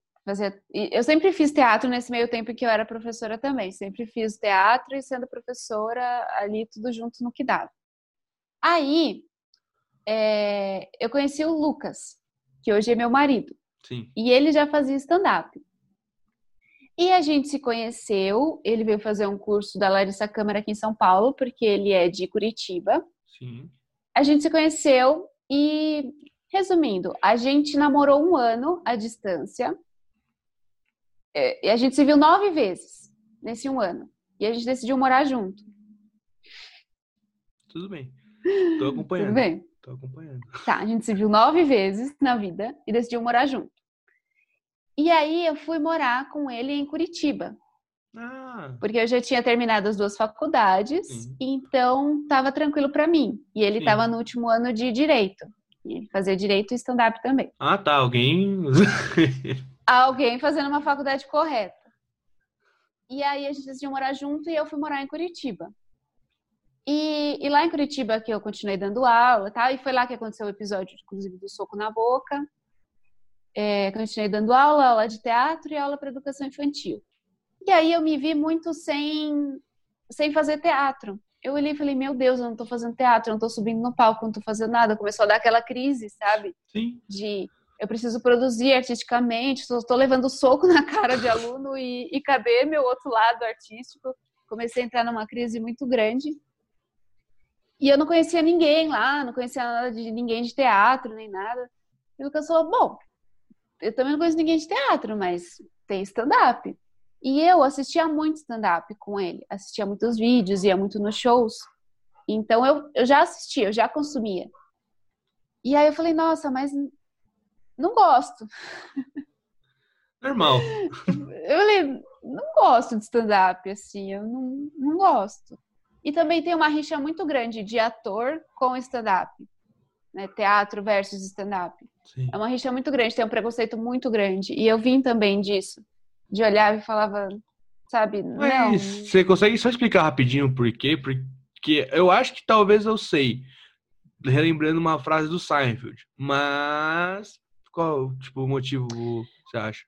e Eu sempre fiz teatro nesse meio tempo em que eu era professora também. Sempre fiz teatro e sendo professora ali tudo junto no que dava. Aí é, eu conheci o Lucas, que hoje é meu marido, Sim, e ele já fazia stand-up. E a gente se conheceu, ele veio fazer um curso da Larissa Câmara aqui em São Paulo, porque ele é de Curitiba sim. a gente se conheceu e, resumindo, a gente namorou um ano à distância. É, E a gente se viu nove vezes nesse um ano. E a gente decidiu morar junto. Tudo bem. Tô acompanhando. Tudo bem? Tô acompanhando. Tá, a gente se viu nove vezes na vida e decidiu morar junto. E aí eu fui morar com ele em Curitiba, Ah, porque eu já tinha terminado as duas faculdades, Sim. então estava tranquilo para mim. E ele estava no último ano de direito. E fazia direito e stand-up também. ah tá. Alguém. alguém fazendo uma faculdade correta. E aí a gente decidiu morar junto e eu fui morar em Curitiba. E, e lá em Curitiba que eu continuei dando aula, tá? E foi lá que aconteceu o episódio, inclusive, do soco na boca. É, continuei dando aula, aula de teatro e aula para educação infantil. E aí eu me vi muito sem, sem fazer teatro. Eu olhei e falei, meu Deus, eu não tô fazendo teatro, eu não tô subindo no palco, eu não tô fazendo nada. Começou a dar aquela crise, sabe? Sim. de eu preciso produzir artisticamente, estou levando soco na cara de aluno e, e cadê meu outro lado artístico? Comecei a entrar numa crise muito grande. E eu não conhecia ninguém lá, não conhecia nada de ninguém de teatro, nem nada. E o Lucas falou, bom, eu também não conheço ninguém de teatro, mas tem stand-up. E eu assistia muito stand-up com ele, assistia muitos vídeos, ia muito nos shows. Então eu, eu já assistia, eu já consumia. E aí eu falei, nossa, mas não gosto. Normal. Eu falei, não gosto de stand-up, assim, eu não, não gosto. E também tem uma rixa muito grande de ator com stand-up. Né? Teatro versus stand-up. É uma rixa muito grande, tem um preconceito muito grande. E eu vim também disso. De olhar e falava, sabe, não. Mas você consegue só explicar rapidinho por quê? Porque eu acho que talvez eu sei. Relembrando uma frase do Seinfeld. Mas qual tipo o motivo você acha?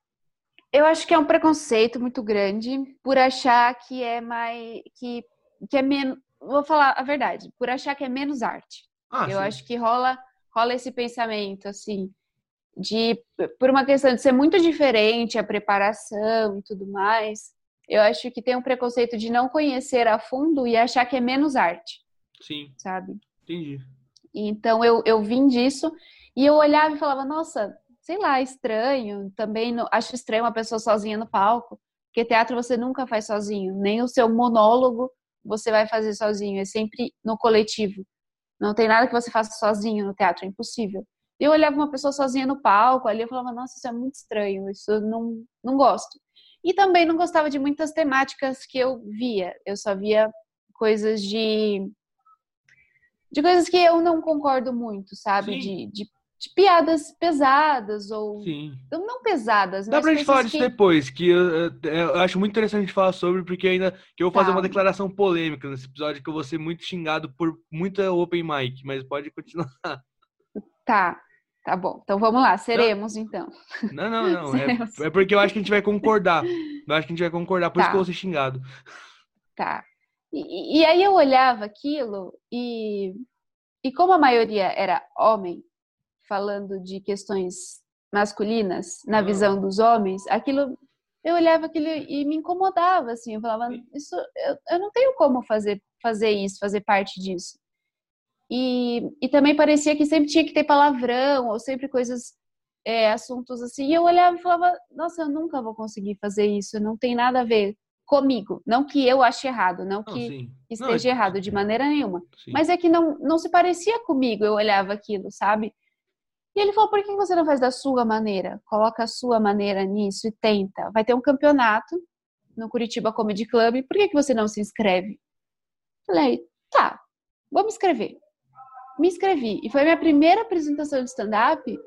Eu acho que é um preconceito muito grande por achar que é mais. que, que é menos. Vou falar a verdade, por achar que é menos arte. Ah, eu sim. acho que rola, rola esse pensamento, assim, de por uma questão de ser muito diferente a preparação e tudo mais. Eu acho que tem um preconceito de não conhecer a fundo e achar que é menos arte, Sim, sabe? entendi. Então eu, eu vim disso e eu olhava e falava, nossa, sei lá, estranho. Também não- acho estranho uma pessoa sozinha no palco, porque teatro você nunca faz sozinho, nem o seu monólogo você vai fazer sozinho, é sempre no coletivo. Não tem nada que você faça sozinho no teatro, é impossível. Eu olhava uma pessoa sozinha no palco ali, eu falava, nossa, isso é muito estranho, isso eu não, não gosto. E também não gostava de muitas temáticas que eu via. Eu só via coisas de de coisas que eu não concordo muito, sabe? De, de, de piadas pesadas ou Sim. não, não pesadas, Dá mas pra gente falar disso que depois, que eu, eu- eu acho muito interessante a gente falar sobre, porque ainda que eu vou fazer Tá. uma declaração polêmica nesse episódio, que eu vou ser muito xingado por muita open mic, mas pode continuar. tá, tá bom. Então vamos lá, seremos então. Não, não, não. É, é porque eu acho que a gente vai concordar. Eu acho que a gente vai concordar, por isso Tá. que eu vou ser xingado. Tá. E, e aí eu olhava aquilo e, e como a maioria era homem, falando de questões masculinas na visão dos homens, aquilo eu olhava aquilo e me incomodava, assim, eu falava, isso, eu, eu não tenho como fazer, fazer isso, fazer parte disso. E, e também parecia que sempre tinha que ter palavrão, ou sempre coisas, é, assuntos assim, e eu olhava e falava, nossa, eu nunca vou conseguir fazer isso, não tem nada a ver comigo. Não que eu ache errado, não que não, esteja não, é... errado de maneira nenhuma. Sim. Mas é que não, não se parecia comigo, eu olhava aquilo, sabe? E ele falou: por que você não faz da sua maneira? Coloca a sua maneira nisso e tenta. Vai ter um campeonato no Curitiba Comedy Club, por que, que você não se inscreve? Falei: tá, vou me inscrever. Me inscrevi. E foi minha primeira apresentação de stand-up,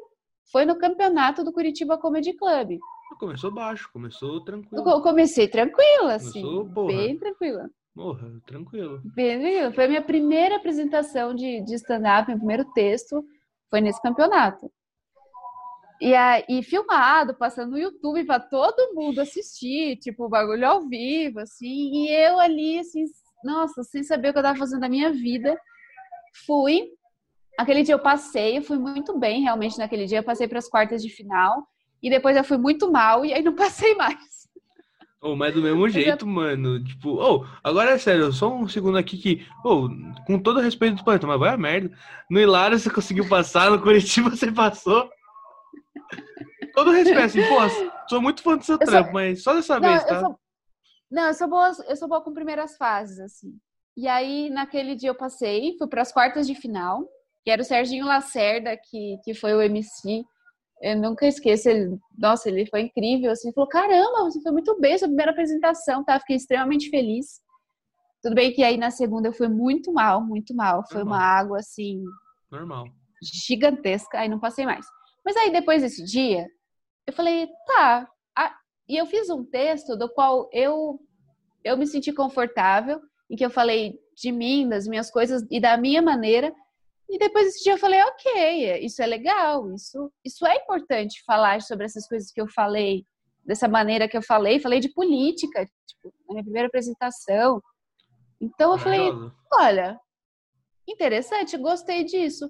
foi no campeonato do Curitiba Comedy Club. Começou baixo, começou tranquilo. Eu comecei tranquila, assim. Começou, bem tranquila. Morra, tranquilo. Bem tranquilo. Foi a minha primeira apresentação de, de stand-up, meu primeiro texto foi nesse campeonato. E aí, filmado, passando no YouTube para todo mundo assistir, tipo, bagulho ao vivo, assim. E eu ali, assim, nossa, sem saber o que eu tava fazendo da minha vida, fui. Aquele dia eu passei, eu fui muito bem, realmente, naquele dia. Eu passei para as quartas de final. E depois eu fui muito mal e aí não passei mais. Oh, mas do mesmo jeito, mano. Tipo, oh, agora é sério, só um segundo aqui que, oh, com todo respeito do planeta, mas vai a merda. No Hilário você conseguiu passar, no Curitiba você passou. Todo respeito, assim, pô, sou muito fã do seu eu trampo, sou... mas só dessa não, vez, tá? Eu sou... Não, eu sou, boa, eu sou boa com primeiras fases, assim. E aí, naquele dia eu passei, fui para as quartas de final, que era o Serginho Lacerda, que, que foi o MC eu nunca esqueço, ele, nossa, ele foi incrível, assim, falou, caramba, você foi muito bem, sua primeira apresentação, tá? Fiquei extremamente feliz. Tudo bem que aí na segunda eu fui muito mal, muito mal. Foi Normal. uma água, assim... Normal. Gigantesca, aí não passei mais. Mas aí depois desse dia, eu falei, tá. Ah, e eu fiz um texto do qual eu, eu me senti confortável, em que eu falei de mim, das minhas coisas e da minha maneira, e depois desse dia eu falei, ok, isso é legal, isso, isso é importante falar sobre essas coisas que eu falei, dessa maneira que eu falei, falei de política, tipo, na minha primeira apresentação. Então eu falei, olha, interessante, gostei disso.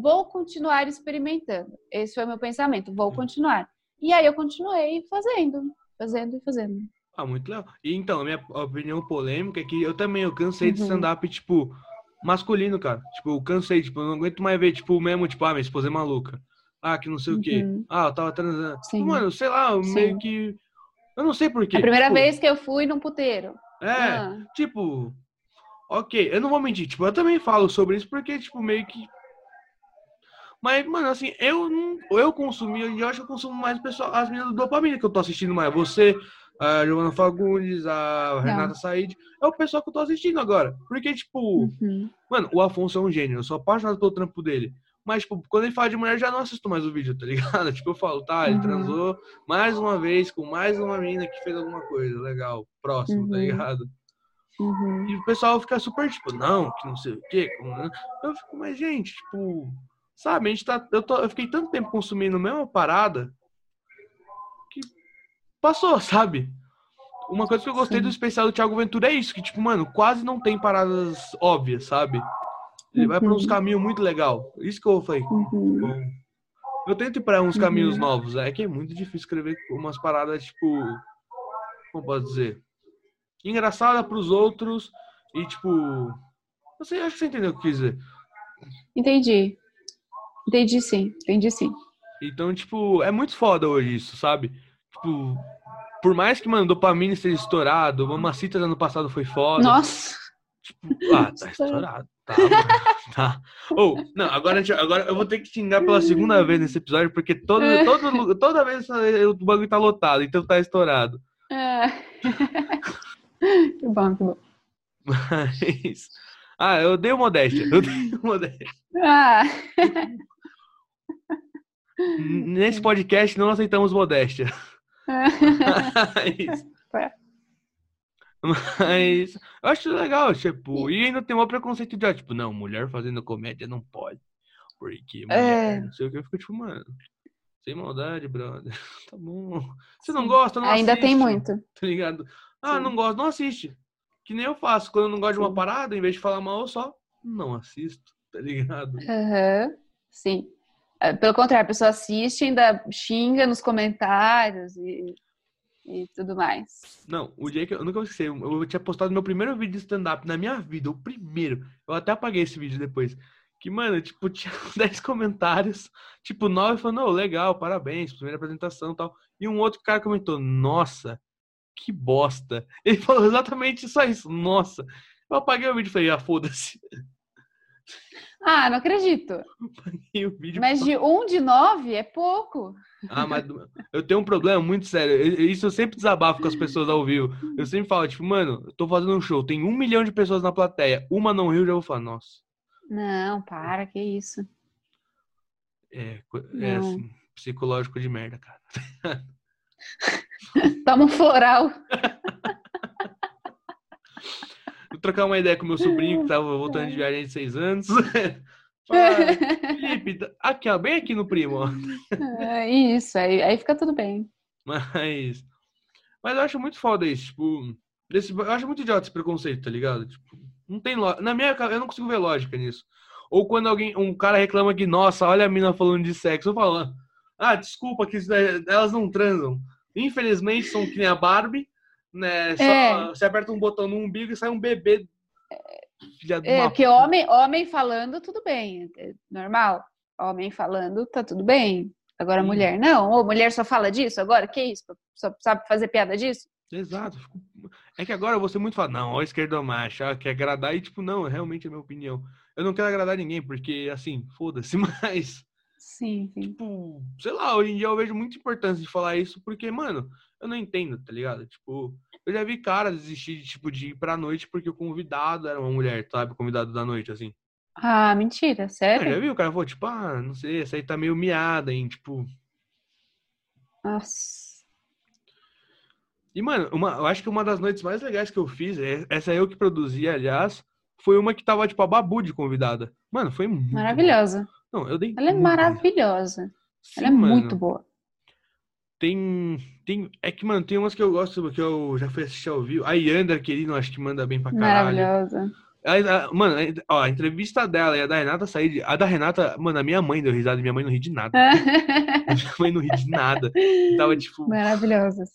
Vou continuar experimentando. Esse foi o meu pensamento, vou continuar. E aí eu continuei fazendo, fazendo e fazendo. Ah, muito legal. E então, a minha opinião polêmica é que eu também eu cansei uhum. de stand-up, tipo, masculino, cara. Tipo, eu cansei, tipo, eu não aguento mais ver, tipo, o mesmo, tipo, ah, minha esposa é maluca. Ah, que não sei uhum. o quê. Uhum. Ah, eu tava transando. Sim. Mano, sei lá, Sim. meio que. Eu não sei porquê. A primeira tipo... vez que eu fui num puteiro. É, ah. tipo. Ok, eu não vou mentir, tipo, eu também falo sobre isso porque, tipo, meio que. Mas, mano, assim, eu não. Eu consumi, eu acho que eu consumo mais pessoal, as meninas do dopamina que eu tô assistindo mais. Você, a Giovanna Fagundes, a Renata Said. É o pessoal que eu tô assistindo agora. Porque, tipo, uhum. mano, o Afonso é um gênio. Eu sou apaixonado pelo trampo dele. Mas, tipo, quando ele fala de mulher, eu já não assisto mais o vídeo, tá ligado? Tipo, eu falo, tá, ele uhum. transou mais uma vez com mais uma menina que fez alguma coisa. Legal, próximo, tá uhum. tá ligado? Uhum. E o pessoal fica super, tipo, não, que não sei o quê. Como... Eu fico, mas, gente, tipo, sabe, a gente tá. Eu, tô, eu fiquei tanto tempo consumindo a mesma parada passou, sabe? Uma coisa que eu gostei Sim. do especial do Thiago Ventura é isso, que, tipo, mano, quase não tem paradas óbvias, sabe? Ele uhum. vai para uns caminhos muito legal. Isso que eu falei. Uhum. Bom. Eu tento ir para uns uhum. caminhos novos. É que é muito difícil escrever umas paradas, tipo. Como posso dizer? Engraçada para os outros e, tipo. Sei, acho que você entendeu o que eu quis dizer. Entendi. Entendi sim, entendi sim. Então, tipo, é muito foda hoje isso, sabe? Tipo, por mais que, mano, dopamina esteja estourado, Mamacita no ano passado foi foda. Nossa! Tipo, ah, tá estourado. Tá, tá. Ou, oh, não, agora, agora eu vou ter que xingar pela segunda vez nesse episódio, porque todo, todo, toda vez o bagulho tá lotado, então tá estourado. É. que bom, que bom. Mas. Ah, eu dei modéstia. Eu dei modéstia. Ah. Nesse podcast não aceitamos modéstia. Mas, é. mas eu acho legal, tipo, e ainda tem um preconceito de, tipo, não, mulher fazendo comédia não pode. Porque mulher, é... não sei o que, eu fico tipo, mano, sem maldade, brother. Tá bom. Você não gosta, não Ainda assiste, tem muito. Tá ligado? Ah, Sim. não gosto, não assiste. Que nem eu faço. Quando eu não gosto de uma parada, em vez de falar mal, eu só não assisto, tá ligado? Uhum. Sim. É, pelo contrário, a pessoa assiste, ainda xinga nos comentários e. e tudo mais. Não, o dia que eu, nunca vou esquecer, eu tinha postado meu primeiro vídeo de stand-up na minha vida, o primeiro. Eu até apaguei esse vídeo depois. Que, mano, tipo, tinha 10 comentários, tipo, 9 falando, oh, legal, parabéns, primeira apresentação e tal. E um outro cara comentou, nossa, que bosta. Ele falou exatamente só isso, nossa. Eu apaguei o vídeo e falei, ah, foda-se. Ah, não acredito. Apaguei o vídeo. Mas de um de nove é pouco. Ah, mas eu tenho um problema muito sério. Isso eu sempre desabafo com as pessoas ao vivo. Eu sempre falo, tipo, mano, eu tô fazendo um show, tem um milhão de pessoas na plateia, uma não riu, já vou falar, nossa. Não, para, que isso. É, é assim, psicológico de merda, cara. Toma um floral. Vou trocar uma ideia com meu sobrinho que tava voltando de viagem de seis anos. Fala, Felipe, tá- aqui, ó, bem aqui no primo, ó. É isso, aí, aí fica tudo bem. Mas. Mas eu acho muito foda isso, tipo. Esse, eu acho muito idiota esse preconceito, tá ligado? Tipo, não tem lógica. Na minha eu não consigo ver lógica nisso. Ou quando alguém, um cara reclama que, nossa, olha a mina falando de sexo, eu falo, ah, desculpa, que isso daí- elas não transam. Infelizmente são que nem a Barbie, né? Só É. você aperta um botão no umbigo e sai um bebê. Filha É, uma porque homem, homem falando, tudo bem. É normal. Homem falando, tá tudo bem. Agora, mulher, não. Ou mulher só fala disso agora? Que isso? Só sabe fazer piada disso? Exato. É que agora você muito fala, não, ó, esquerdo macho, ó, quer agradar, e tipo, não, realmente é a minha opinião. Eu não quero agradar ninguém, porque, assim, foda-se, mas, Sim, sim. tipo, sei lá, hoje em dia eu vejo muita importância de falar isso, porque, mano, eu não entendo, tá ligado? Tipo, eu já vi cara desistir, de, tipo, de ir pra noite porque o convidado era uma mulher, sabe? O convidado da noite, assim. Ah, mentira, Eu já sério? vi o cara falou, tipo, ah, não sei, essa aí tá meio miada, hein, tipo... Nossa. E, mano, uma, eu acho que uma das noites mais legais que eu fiz, é- essa eu que produzi, aliás, foi uma que tava, tipo, a Babu de convidada. Mano, foi muito. Maravilhosa. Não, eu dei Ela é maravilhosa. Sim, Ela é mano. muito boa. Tem, tem... É que, mano, tem umas que eu gosto, que eu já fui assistir ao vivo. A Yanda, querida, eu acho que manda bem pra caralho. Maravilhosa. A- a- mano, ó, a entrevista dela e a da Renata Said, a da Renata, mano, a minha mãe deu risada minha mãe não ri de nada. minha mãe não ri de nada. Tava, tipo... Maravilhosas.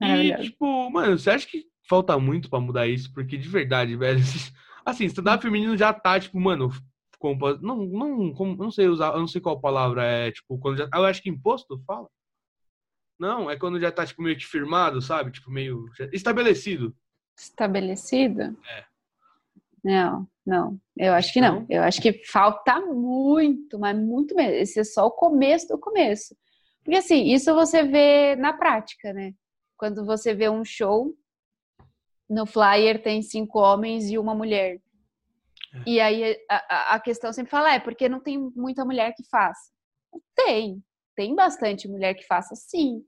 E, tipo, mano, você acha que falta muito pra mudar isso? Porque, de verdade, velho, assim, stand-up feminino já tá, tipo, mano, não, não, como- não sei usar, eu não sei qual palavra é, tipo, quando já, eu acho que imposto fala? Não, é quando já tá, tipo, meio que firmado, sabe? Tipo, meio estabelecido. Estabelecido? É. Não, não. Eu acho que não. Não? Eu acho que falta muito, mas muito mesmo. Esse é só o começo do começo. Porque assim, isso você vê na prática, né? Quando você vê um show, no flyer tem cinco homens e uma mulher. É. E aí a, a- a questão sempre fala, é porque não tem muita mulher que faça. Tem, tem bastante mulher que faça, sim.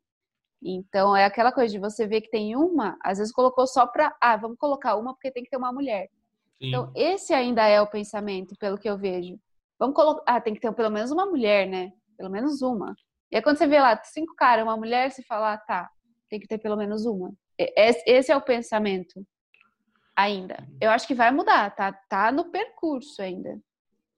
Então é aquela coisa de você ver que tem uma, às vezes colocou só pra, ah, vamos colocar uma porque tem que ter uma mulher. Sim. Então, esse ainda é o pensamento, pelo que eu vejo. Vamos colocar. Ah, tem que ter pelo menos uma mulher, né? Pelo menos uma. E aí, quando você vê lá cinco caras, uma mulher, você fala, ah, tá, tem que ter pelo menos uma. Esse esse é o pensamento ainda. Eu acho que vai mudar, tá? Tá no percurso ainda.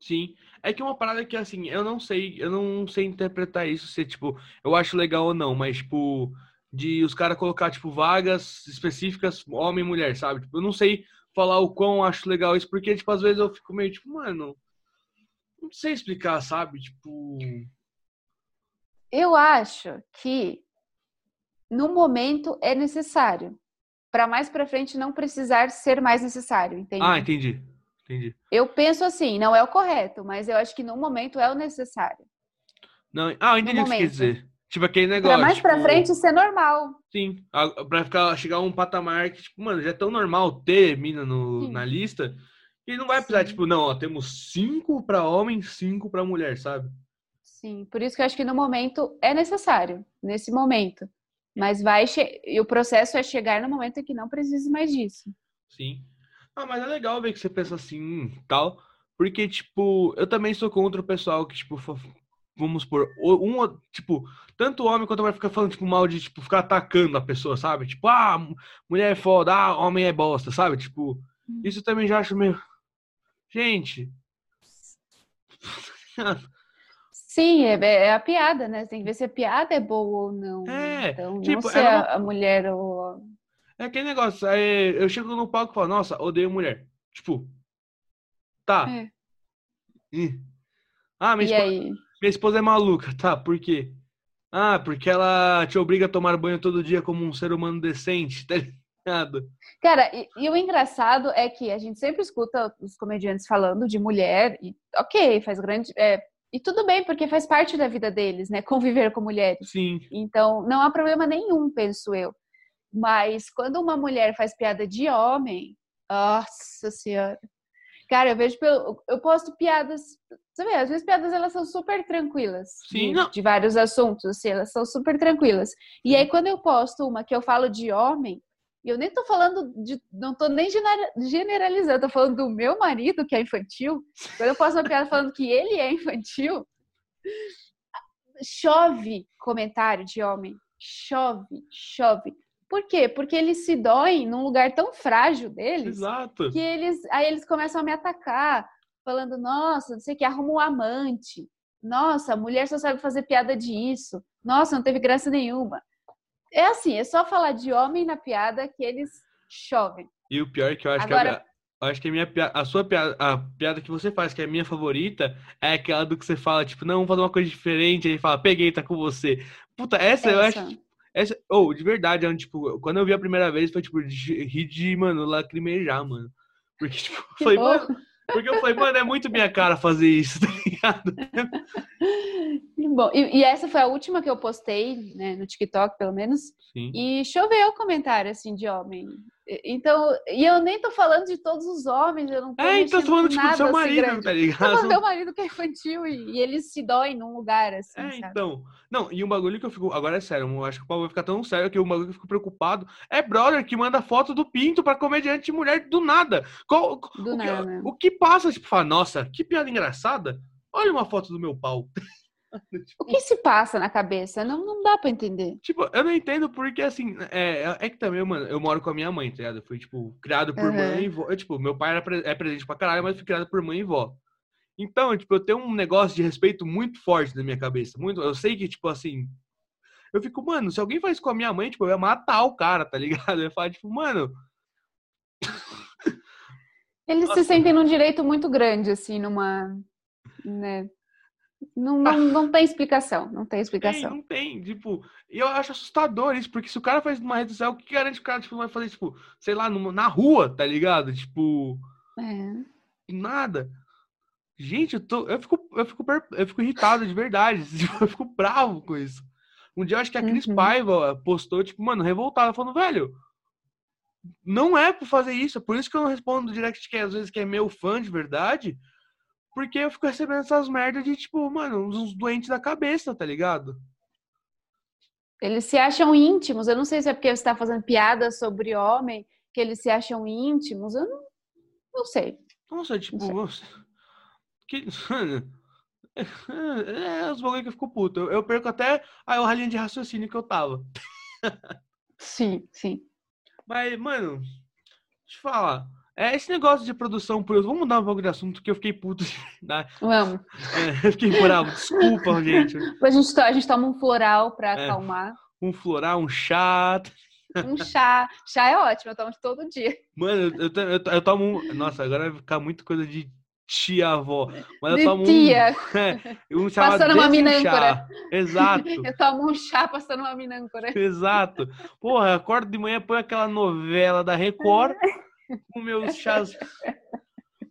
Sim. É que uma parada que, assim, eu não sei, eu não sei interpretar isso, se, tipo, eu acho legal ou não, mas, tipo, de os caras colocar, tipo, vagas específicas, homem e mulher, sabe? Tipo, eu não sei falar o quão acho legal isso, porque, tipo, às vezes eu fico meio, tipo, mano, não sei explicar, sabe? Tipo, Eu acho que no momento é necessário. Para mais para frente não precisar ser mais necessário, entende? ah, entendi, entendi. Eu penso assim, não é o correto, mas eu acho que no momento é o necessário. Não, ah, eu entendi o que você quer dizer. Tipo, aquele negócio, mais para tipo, frente isso é normal. Sim, pra ficar, chegar a um patamar que, tipo, mano, já é tão normal ter mina no, Sim. na lista, que não vai precisar, Sim. tipo, não, ó, temos cinco pra homem, cinco pra mulher, sabe? Sim, por isso que eu acho que no momento é necessário, nesse momento. Mas vai che- e o processo é chegar no momento em que não precise mais disso. Sim. Ah, mas é legal ver que você pensa assim, tal, porque, tipo, eu também sou contra o pessoal que, tipo, vamos por um, tipo, tanto homem quanto mulher fica falando, tipo, mal de, tipo, ficar atacando a pessoa, sabe? Tipo, ah, mulher é foda, ah, homem é bosta, sabe? Tipo, isso eu também já acho meio... Gente... Sim, é, é a piada, né? Você tem que ver se a piada é boa ou não. né? É, Então, tipo, não se a, a mulher ou. É aquele negócio, aí eu chego no palco e falo, nossa, odeio mulher. Tipo, tá. É. Ih. Ah, minha E esposa, aí? minha esposa é maluca, tá, por quê? Ah, porque ela te obriga a tomar banho todo dia como um ser humano decente, tá ligado? Cara, e, e o engraçado é que a gente sempre escuta os comediantes falando de mulher, e ok, faz grande. é, e tudo bem, porque faz parte da vida deles, né? Conviver com mulheres. Sim, Então, não há problema nenhum, penso eu. Mas quando uma mulher faz piada de homem, nossa senhora. Cara, eu vejo pelo. Eu posto piadas. Você vê, às vezes piadas elas são super tranquilas. Sim, de, não. de vários assuntos, assim, elas são super tranquilas. E aí, quando eu posto uma que eu falo de homem, e eu nem tô falando de. Não tô nem genera- generalizando, tô falando do meu marido, que é infantil. Quando eu posto uma piada falando que ele é infantil, chove comentário de homem. Chove, chove. Por quê? Porque eles se doem num lugar tão frágil deles exato. que eles aí eles começam a me atacar, falando, nossa, não sei o que, arruma um amante. Nossa, a mulher só sabe fazer piada disso. Nossa, não teve graça nenhuma. É assim, é só falar de homem na piada que eles chovem. E o pior é que eu acho que Agora- a, eu acho que a minha piada, a sua piada, a piada que você faz, que é a minha favorita, é aquela do que você fala, tipo, não, vamos fazer uma coisa diferente, aí fala, peguei, tá com você. Puta, essa, eu Essa. acho, essa, ou de verdade, é tipo, quando eu vi a primeira vez, foi tipo, rir de, mano, lacrimejar, mano. Porque, tipo, eu Que falei, bom. mano, porque eu falei, mano, é muito minha cara fazer isso, tá ligado? Bom. E, e essa foi a última que eu postei, né, no TikTok, pelo menos. Sim. E choveu comentário assim de homem. Então, e eu nem tô falando de todos os homens, eu não tô É, então falando, tipo, do seu assim marido, grande. tá Tô ligado? do meu marido que é infantil e, e eles se doem num lugar assim, É, sabe? então. Não, e um bagulho que eu fico. Agora é sério, eu acho que o Paulo vai ficar tão sério que um bagulho que eu fico preocupado é brother que manda foto do pinto pra comediante de mulher do nada. Qual, Do o, que, nada. o que passa, tipo, fala, nossa, que piada engraçada. Olha uma foto do meu pau. O que se passa na cabeça? Não, não dá pra entender. Tipo, eu não entendo porque, assim, é, é que também, mano, eu moro com a minha mãe, tá ligado? Eu fui, tipo, criado por Uhum. mãe e vó. Eu, tipo, meu pai pre- é presente pra caralho, mas fui criado por mãe e vó. Então, tipo, eu tenho um negócio de respeito muito forte na minha cabeça. Muito, eu sei que, tipo, assim. Eu fico, mano, se alguém faz isso com a minha mãe, tipo, eu ia matar o cara, tá ligado? Eu ia falar, tipo, mano, Eles Nossa. se sentem num direito muito grande, assim, numa. Né? Não, não, não tem explicação. Não tem tem, explicação. não tem. Tipo, e eu acho assustador isso, porque se o cara faz numa rede social, o que garante que o cara, tipo, vai fazer, tipo, sei lá, numa- na rua, tá ligado? Tipo. É. Nada. Gente, eu, tô, eu, fico, eu, fico, eu fico irritado de verdade. tipo, Eu fico bravo com isso. Um dia eu acho que a Cris Uhum. Paiva postou, tipo, mano, revoltada, falando, velho, não é pra fazer isso. É por isso que eu não respondo no direct que às vezes que é meu fã de verdade. Porque eu fico recebendo essas merdas de, tipo, mano, uns doentes da cabeça, tá ligado? Eles se acham íntimos. Eu não sei se é porque você está fazendo piada sobre homem que eles se acham íntimos. Eu não, não sei. Nossa, tipo, sei. nossa, que. É, os bagulho que eu fico puto. Eu, eu perco até a linha de raciocínio que eu tava. Sim, sim. Mas, mano, deixa eu te falar. É esse negócio de produção por. Vamos mudar um pouco de assunto que eu fiquei puto. né? Vamos. É, eu fiquei bravo. Desculpa, gente. A gente, a gente toma um floral para É. acalmar. Um floral, um chá. Um chá. Chá é ótimo, eu tomo todo dia. Mano, eu, eu, eu, eu tomo um. Nossa, agora vai ficar muito coisa de tia-avó. Mas eu De tomo tia. um. Um chamado Passando uma minâncora. Exato. Eu tomo um chá passando uma minâncora. Exato. Porra, eu acordo de manhã, põe aquela novela da Record com meus chás.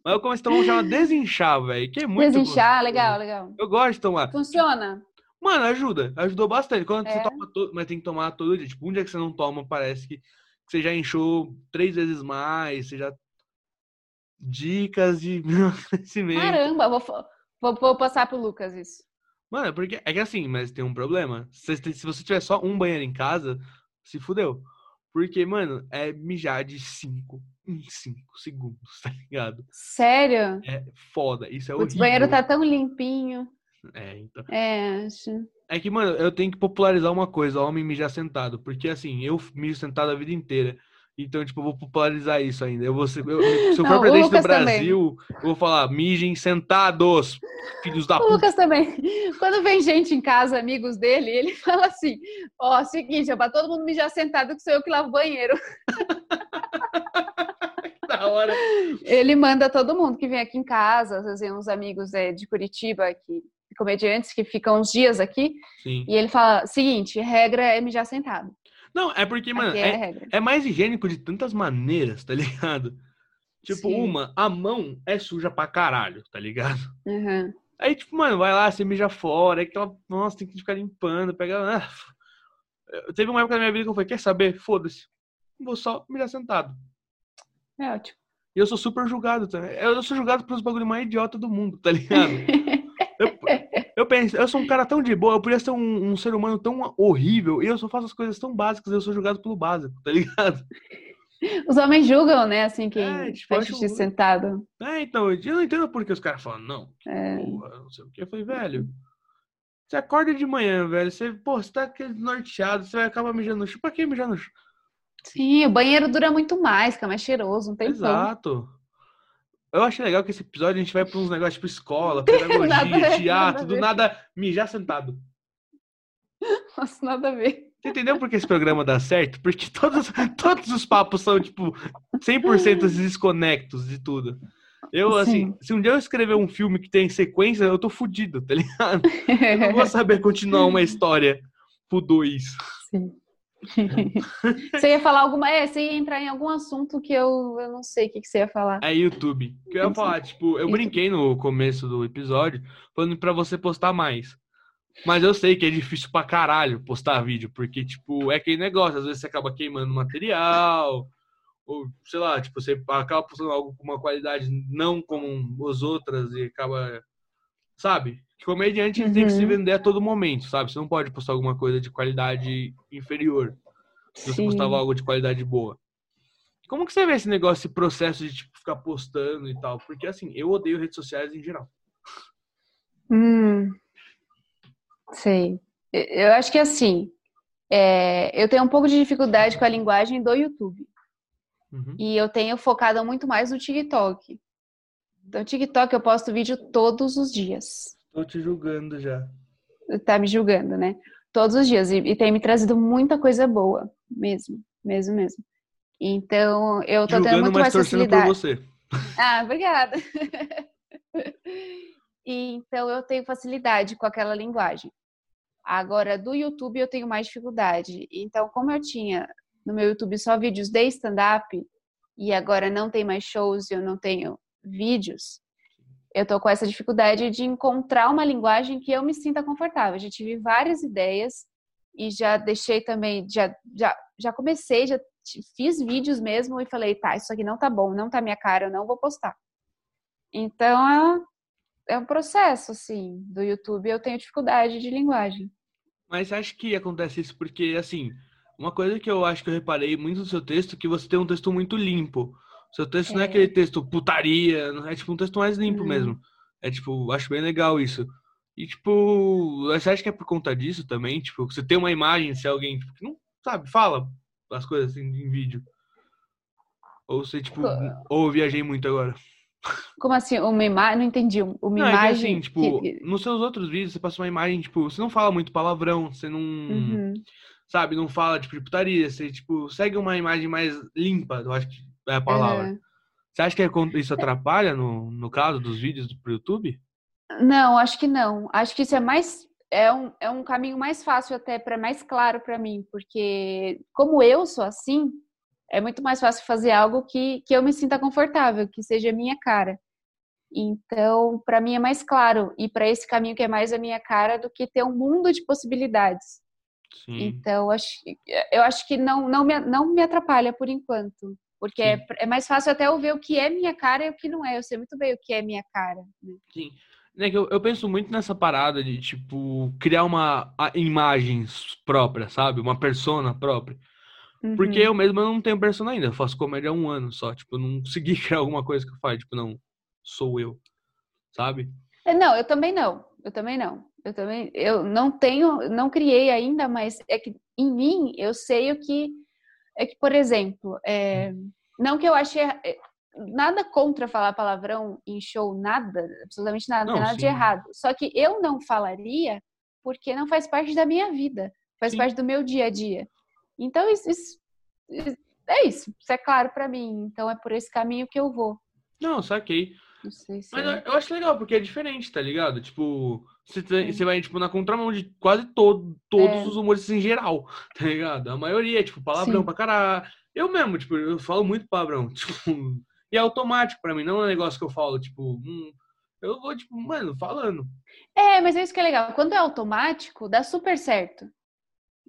Mas eu comecei a tomar um chamado desinchar, velho. Que é muito Desinchar, gostoso. legal, legal. Eu gosto de tomar. Funciona? Mano, ajuda. Ajudou bastante. Quando você É. toma todo. Mas tem que tomar todo dia. Tipo, um dia que você não toma, parece que, que você já inchou três vezes mais. Você já. Dicas de crescimento. Caramba, vou, vou, vou passar pro Lucas isso. Mano, é porque é que assim, mas tem um problema. Se, se você tiver só um banheiro em casa, se fudeu. Porque, mano, é mijar de 5 em 5 segundos, tá ligado? Sério? É foda. Isso é Putz, horrível. o banheiro tá tão limpinho. É, então. É, acho. É que, mano, eu tenho que popularizar uma coisa, homem mijar sentado. Porque, assim, eu mijo sentado a vida inteira. Então, tipo, eu vou popularizar isso ainda. Eu vou ser, eu, se eu for o presidente do Brasil, eu vou falar, mijem sentados, filhos da O puta. Lucas também. Quando vem gente em casa, amigos dele, ele fala assim: Ó, seguinte, é pra todo mundo mijar sentado, que sou eu que lavo o banheiro. Hora. Ele manda todo mundo que vem aqui em casa, às vezes uns amigos é, de Curitiba, que, comediantes que ficam uns dias aqui, Sim. e ele fala: seguinte, regra é mijar sentado. Não, é porque, mano, é é, é mais higiênico de tantas maneiras, tá ligado? Tipo, Sim. uma, a mão é suja pra caralho, tá ligado? Uhum. Aí, tipo, mano, vai lá, você mija fora, aquela, nossa, tem que ficar limpando, pega. Ah, teve uma época da minha vida que eu falei, quer saber? Foda-se. Vou só mijar sentado. É ótimo. E eu sou super julgado também. Eu sou julgado pelos bagulho mais idiota do mundo, tá ligado? Eu, eu penso, eu sou um cara tão de boa, eu podia ser um, um ser humano tão horrível, e eu só faço as coisas tão básicas, eu sou julgado pelo básico, tá ligado? Os homens julgam, né? Assim, quem É, tipo, faz xixi sentado. É, então, eu não entendo por que os caras falam, não, É. porra, não sei o que. Eu falei, velho, você acorda de manhã, velho, você, pô, você tá aquele norteado, você vai acabar mijando no chão. Pra que mijar no chão? Sim, o banheiro dura muito mais, fica mais cheiroso, não tem. Exato. Eu achei legal que esse episódio a gente vai pra uns negócios tipo escola, pedagogia, Nada ver, nada teatro, do nada mijar sentado. Nossa, nada a ver. Você entendeu por que esse programa dá certo? Porque todos, todos os papos são, tipo, 100% desconectos de tudo. Eu, assim, Sim. se um dia eu escrever um filme que tem sequência, eu tô fudido, tá ligado? Eu não vou saber continuar uma história pro dois. Sim. Você ia falar alguma. É, você ia entrar em algum assunto que eu, eu não sei o que, que você ia falar. É YouTube. Que eu ia falar, tipo, eu brinquei no começo do episódio falando pra você postar mais. Mas eu sei que é difícil pra caralho postar vídeo, porque, tipo, é aquele negócio, às vezes você acaba queimando material, ou, sei lá, tipo, você acaba postando algo com uma qualidade não como as outras e acaba, sabe? Que comediante tem que se Uhum. vender a todo momento, sabe? Você não pode postar alguma coisa de qualidade inferior se você postava algo de qualidade boa. Como que você vê esse negócio, esse processo de tipo, ficar postando e tal? Porque assim, eu odeio redes sociais em geral. Hum, sei. Eu- Eu acho que assim, é, eu tenho um pouco de dificuldade com a linguagem do YouTube. Uhum. E eu tenho focado muito mais no TikTok. Então, TikTok eu posto vídeo todos os dias. Tô te julgando já. Tá me julgando, né? Todos os dias. E, e tem me trazido muita coisa boa. Mesmo, mesmo, mesmo. Então, eu tô tendo julgando, muito mas mais torcendo por facilidade. você. Ah, obrigada. E, então eu tenho facilidade com aquela linguagem. Agora, do YouTube eu tenho mais dificuldade. Então, como eu tinha no meu YouTube só vídeos de stand-up e agora não tem mais shows e eu não tenho vídeos, eu tô com essa dificuldade de encontrar uma linguagem que eu me sinta confortável. Já tive várias ideias e já deixei também, já, já, já comecei, já fiz vídeos mesmo e falei, tá, isso aqui não tá bom, não tá minha cara, eu não vou postar. Então é, é um processo, assim, do YouTube. Eu tenho dificuldade de linguagem. Mas acha que acontece isso porque, assim, uma coisa que eu acho que eu reparei muito no seu texto é que você tem um texto muito limpo. Seu texto não é É. aquele texto putaria, é tipo um texto mais limpo Não. mesmo. É tipo, acho bem legal isso. E tipo, você acha que é por conta disso também? Tipo, você tem uma imagem, se alguém, tipo, que não sabe, fala as coisas assim em vídeo. Ou você, tipo, Co- ou viajei muito agora. Como assim? Uma imagem? Não entendi. Uma Não, é que imagem. assim, tipo, que- nos seus outros vídeos você passa uma imagem, tipo, você não fala muito palavrão, você não, Uhum. sabe, não fala, tipo, de putaria, você, tipo, segue uma imagem mais limpa, eu acho que é a palavra. Uhum. Você acha que é isso atrapalha no, no caso dos vídeos pro YouTube? Não, acho que não. Acho que isso é mais é um, é um caminho mais fácil até para mais claro para mim, porque como eu sou assim, é muito mais fácil fazer algo que, que eu me sinta confortável, que seja a minha cara. Então, para mim é mais claro e para esse caminho que é mais a minha cara do que ter um mundo de possibilidades. Sim. Então, acho, eu acho que não, não, me, não me atrapalha por enquanto. Porque é, é mais fácil até eu ver o que é minha cara e o que não é. Eu sei muito bem o que é minha cara. né? Sim. Né, que eu, eu penso muito nessa parada de, tipo, criar uma imagem própria, sabe? Uma persona própria. Porque Uhum. eu mesmo eu não tenho persona ainda. Eu faço comédia há um ano só. Tipo, eu não consegui criar alguma coisa que eu faço. Tipo, não, sou eu. Sabe? É, Não, eu também não. Eu também não. Eu também, eu não tenho, não criei ainda, mas é que em mim eu sei o que é que, por exemplo, é, não que eu achei é, nada contra falar palavrão em show, nada, absolutamente nada, não, nada sim. de errado. Só que eu não falaria porque não faz parte da minha vida, faz sim. parte do meu dia a dia. Então, isso, isso é isso. Isso é claro para mim. Então, é por esse caminho que eu vou. Não, saquei. Não sei se Mas é... eu acho legal, porque é diferente, tá ligado? Tipo, você, você vai, tipo, na contramão de quase todo, todos é. os humoristas em geral, tá ligado? A maioria, tipo, palavrão Sim. pra caralho. Eu mesmo, tipo, eu falo muito palavrão, tipo, e é automático pra mim, não é um negócio que eu falo, tipo, hum, eu vou, tipo, mano, falando. É, mas é isso que é legal. Quando é automático, dá super certo.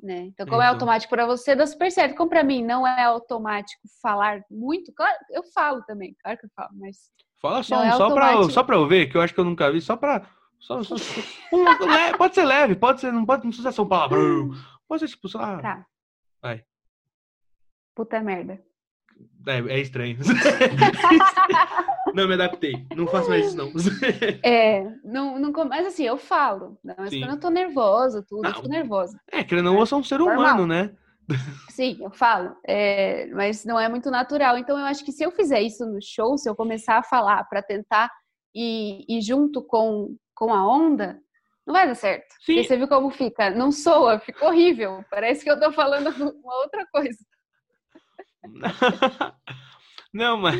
Né? Então, como é então. é automático para você, dá super certo. Como para mim não é automático falar muito, claro, eu falo também, claro que eu falo, mas. Fala só, é só, para só pra eu ver, que eu acho que eu nunca vi, só pra. Só, só, um, pode ser leve, pode ser, não pode não precisa ser um palavrão. Pode ser tipo, sei lá. Tá. Vai. Puta merda. É, é estranho. não me adaptei. Não faço mais isso, não. é, não, não, mas assim, eu falo. Mas Sim. quando eu tô nervosa, tudo, não. eu fico nervosa. É, que não, eu sou um ser Normal. humano, né? Sim, eu falo, é, mas não é muito natural. Então, eu acho que se eu fizer isso no show, se eu começar a falar para tentar ir, ir, junto com, com a onda, não vai dar certo. Sim. Porque você viu como fica? Não soa, fica horrível. Parece que eu tô falando uma outra coisa. Não, mas.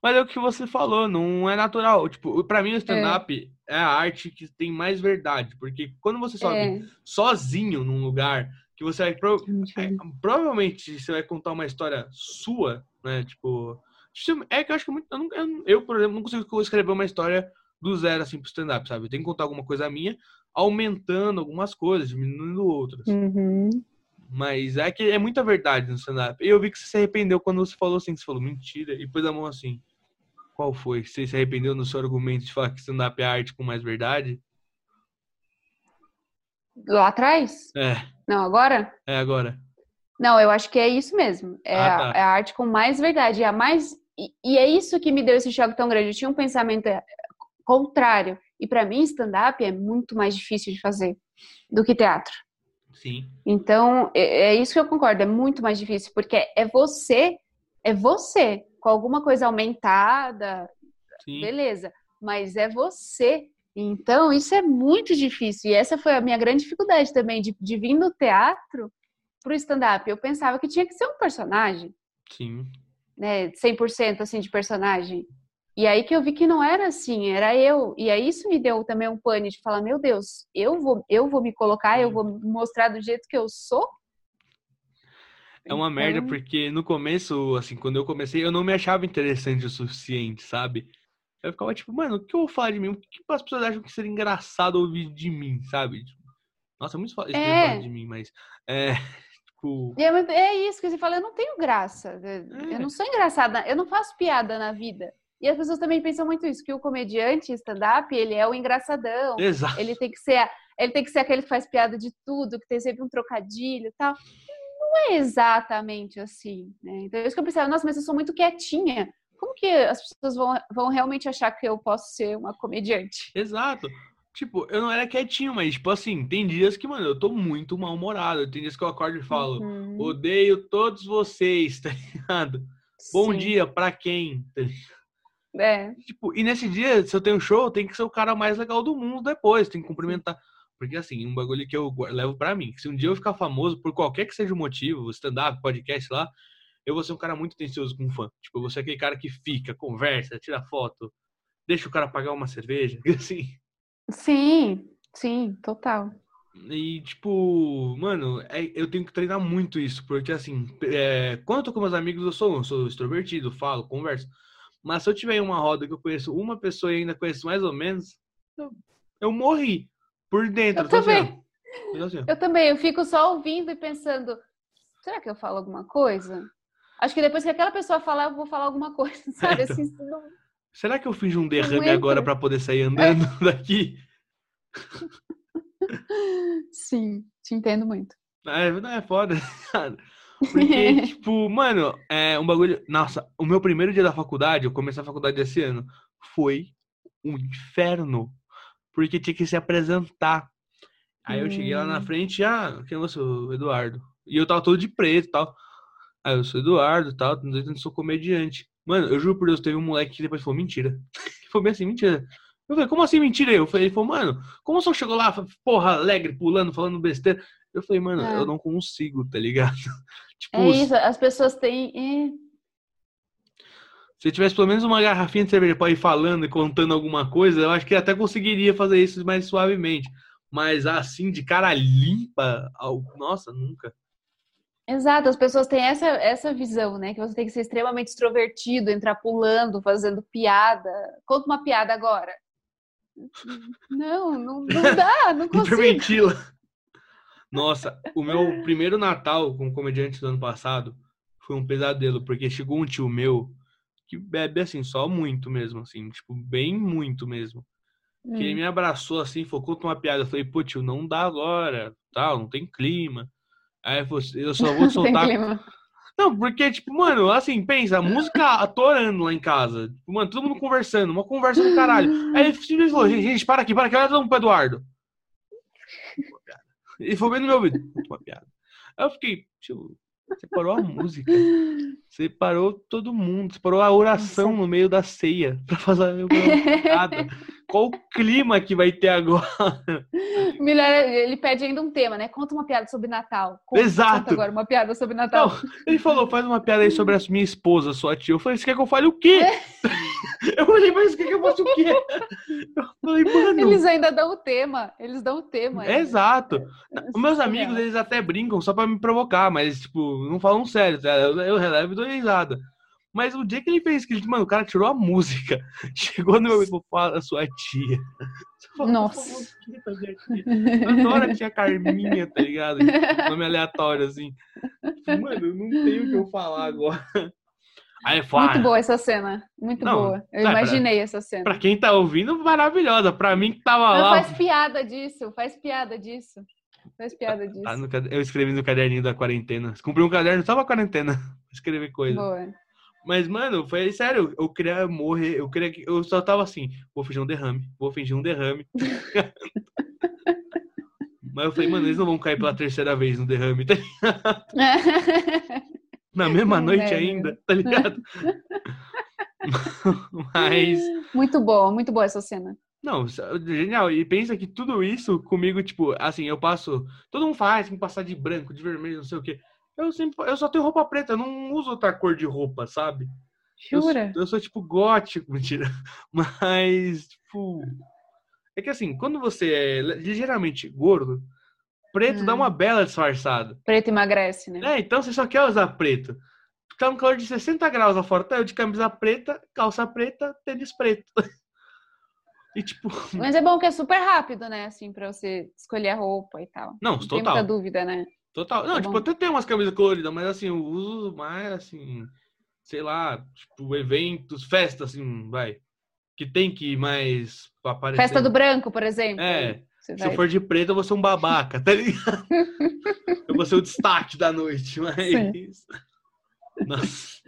Mas é o que você falou, não é natural. Tipo, pra mim o stand-up é. é. a arte que tem mais verdade. Porque quando você sobe é. sozinho num lugar que você vai. Pro... É, provavelmente você vai contar uma história sua, né? Tipo. É que eu acho que muito. Eu, não, eu, por exemplo, não consigo escrever uma história do zero assim pro stand-up, sabe? Eu tenho que contar alguma coisa minha, aumentando algumas coisas, diminuindo outras. Uhum. Mas é que é muita verdade no stand-up. E eu vi que você se arrependeu quando você falou assim, você falou mentira, e pôs a mão assim. Qual foi? Você se arrependeu no seu argumento de falar que stand-up é arte com mais verdade? Lá atrás? É. Não, agora? É, agora. Não, eu acho que é isso mesmo. É, ah, tá. a, é a, arte com mais verdade. É a mais. E, e, é isso que me deu esse choque tão grande. Eu tinha um pensamento contrário. E para mim, stand-up é muito mais difícil de fazer do que teatro. Sim. Então, é, é isso que eu concordo, é muito mais difícil, porque é você, é você, com alguma coisa aumentada, Sim. beleza, mas é você. Então, isso é muito difícil. E essa foi a minha grande dificuldade também, de, de vir do teatro pro stand-up. Eu pensava que tinha que ser um personagem. Sim. Né, 100% assim de personagem. E aí que eu vi que não era assim, era eu. E aí isso me deu também um pânico de falar, meu Deus, eu vou, eu vou me colocar, eu vou me mostrar do jeito que eu sou? É uma então... merda porque no começo, assim, quando eu comecei, eu não me achava interessante o suficiente, sabe? Eu ficava tipo, mano, o que eu vou falar de mim? O que as pessoas acham que seria engraçado ouvir de mim, sabe? Nossa, muito fácil é. falar de mim, mas é, tipo... É, é, isso que você fala, eu não tenho graça. É. Eu não sou engraçada, eu não faço piada na vida. E as pessoas também pensam muito isso, que o comediante stand-up, ele é o engraçadão. Exato. Ele tem que ser, ele tem que ser aquele que faz piada de tudo, que tem sempre um trocadilho e tal. Não é exatamente assim, né? Então, é isso que eu pensava, nossa, mas eu sou muito quietinha. Como que as pessoas vão, vão realmente achar que eu posso ser uma comediante? Exato. Tipo, eu não era quietinho, mas, tipo assim, tem dias que, mano, eu tô muito mal-humorado. Tem dias que eu acordo e falo, uhum. odeio todos vocês, tá ligado? Sim. Bom dia pra quem? Tá ligado? É. Tipo, e nesse dia, se eu tenho show, tem que ser o cara mais legal do mundo depois, tem que cumprimentar. Porque assim, um bagulho que eu levo para mim, que se um dia eu ficar famoso, por qualquer que seja o motivo, stand-up, podcast lá, eu vou ser um cara muito atencioso com um fã. Tipo, eu vou ser aquele cara que fica, conversa, tira foto, deixa o cara pagar uma cerveja, assim. Sim, sim, total. E, tipo, mano, é, eu tenho que treinar muito isso, porque, assim, é, quando eu tô com meus amigos, eu sou, eu sou extrovertido, falo, converso. Mas se eu tiver uma roda que eu conheço uma pessoa e ainda conheço mais ou menos, eu, eu morri por dentro. Eu também. Assim, eu também. Eu fico só ouvindo e pensando, será que eu falo alguma coisa? Acho que depois que aquela pessoa falar, eu vou falar alguma coisa, sabe? É, então. assim, não... Será que eu fiz um derrame agora para poder sair andando é. daqui? Sim, te entendo muito. É, não é foda. Porque, tipo, mano, é um bagulho. Nossa, o meu primeiro dia da faculdade, eu comecei a faculdade esse ano, foi um inferno. Porque tinha que se apresentar. Aí eu cheguei lá na hum. frente, ah, quem é você? O Eduardo. E eu tava todo de preto e tal. Aí eu sou Eduardo e tal, eu sou comediante. Mano, eu juro por Deus, teve um moleque que depois falou, mentira. Foi bem assim, mentira. Eu falei, como assim mentira? Eu falei, ele falou, mano, como só chegou lá, porra, alegre, pulando, falando besteira? Eu falei, mano, é. eu não consigo, tá ligado? Tipo, é isso, as pessoas têm. Se tivesse pelo menos uma garrafinha de cerveja pra ir falando e contando alguma coisa, eu acho que até conseguiria fazer isso mais suavemente. Mas assim, de cara limpa, nossa, nunca. Exato, as pessoas têm essa, essa visão, né? Que você tem que ser extremamente extrovertido, entrar pulando, fazendo piada. Conta uma piada agora. Não, não, não dá, não consigo. Nossa, o meu primeiro Natal como comediante do ano passado foi um pesadelo, porque chegou um tio meu que bebe assim, só muito mesmo, assim, tipo, bem muito mesmo. Hum. Que ele hum. me abraçou assim, focou com uma piada. Eu falei, pô, tio, não dá agora, tal, não tem clima. Aí eu só vou soltar. Não, porque, tipo, mano, assim, pensa, a música atorando lá em casa. Tipo, mano, todo mundo conversando, uma conversa do caralho. Aí ele simplesmente falou, gente, para aqui, para aqui, olha mundo pro Eduardo. Ele foi bem no meu ouvido. Uma piada. Aí eu fiquei, tio, você parou a música. Você parou todo mundo. Você parou a oração no meio da ceia pra fazer uma piada. Qual o clima que vai ter agora? Melhor, ele pede ainda um tema, né? Conta uma piada sobre Natal. Conta, Exato. Conta agora uma piada sobre Natal. Não, ele falou, faz uma piada aí sobre a minha esposa, sua tia. Eu falei, você quer que eu fale o quê? Eu falei, mas quer que eu faça o quê? Eu falei, mano... Eles ainda dão o tema. Eles dão o tema. Exato. É, Os meus amigos, eles até brincam só pra me provocar, mas, tipo, não falam sério. Tá? Eu, eu relevo e dou risada. Mas o dia que ele fez que mano, o cara tirou a música. Chegou no meu ouvido fala a sua tia. Nossa. Eu adoro a tia Carminha, tá ligado? Nome aleatório, assim. Mano, eu não tenho o que eu falar agora. Aí, Muito boa essa cena. Muito não, boa. Eu tá, imaginei pra, essa cena. Pra quem tá ouvindo, maravilhosa. Pra mim que tava Não, lá. Faz piada disso, faz piada disso. Faz piada disso. Tá, eu escrevi no caderninho da quarentena. Cumpri um caderno só pra quarentena. Escrever coisa. Boa. Mas, mano, foi sério, eu queria morrer, eu queria que. Eu só tava assim, vou fingir um derrame, vou fingir um derrame. Mas eu falei, mano, eles não vão cair pela terceira vez no derrame, tá ligado? Na mesma noite ainda, tá ligado? Mas. Muito boa, muito boa essa cena. Não, genial. E pensa que tudo isso comigo, tipo, assim, eu passo. Todo mundo faz, me passar de branco, de vermelho, não sei o quê. Eu, sempre, eu só tenho roupa preta, eu não uso outra cor de roupa, sabe? Jura? Eu, eu sou tipo gótico, mentira. Mas, tipo. É que assim, quando você é ligeiramente gordo, preto hum. dá uma bela disfarçada. Preto emagrece, né? É, então você só quer usar preto. Tá um calor de 60 graus lá fora, tá eu de camisa preta, calça preta, tênis preto. E, tipo... Mas é bom que é super rápido, né? Assim, pra você escolher a roupa e tal. Não, Não total. tem muita dúvida, né? Total. Não, tá tipo, até tem umas camisas coloridas, mas assim, eu uso mais assim, sei lá, tipo, eventos, festas, assim, vai. Que tem que ir mais aparecer. Festa do branco, por exemplo. É. Se vai... eu for de preto, eu vou ser um babaca, tá ligado? eu vou ser o destaque da noite, mas. Nossa.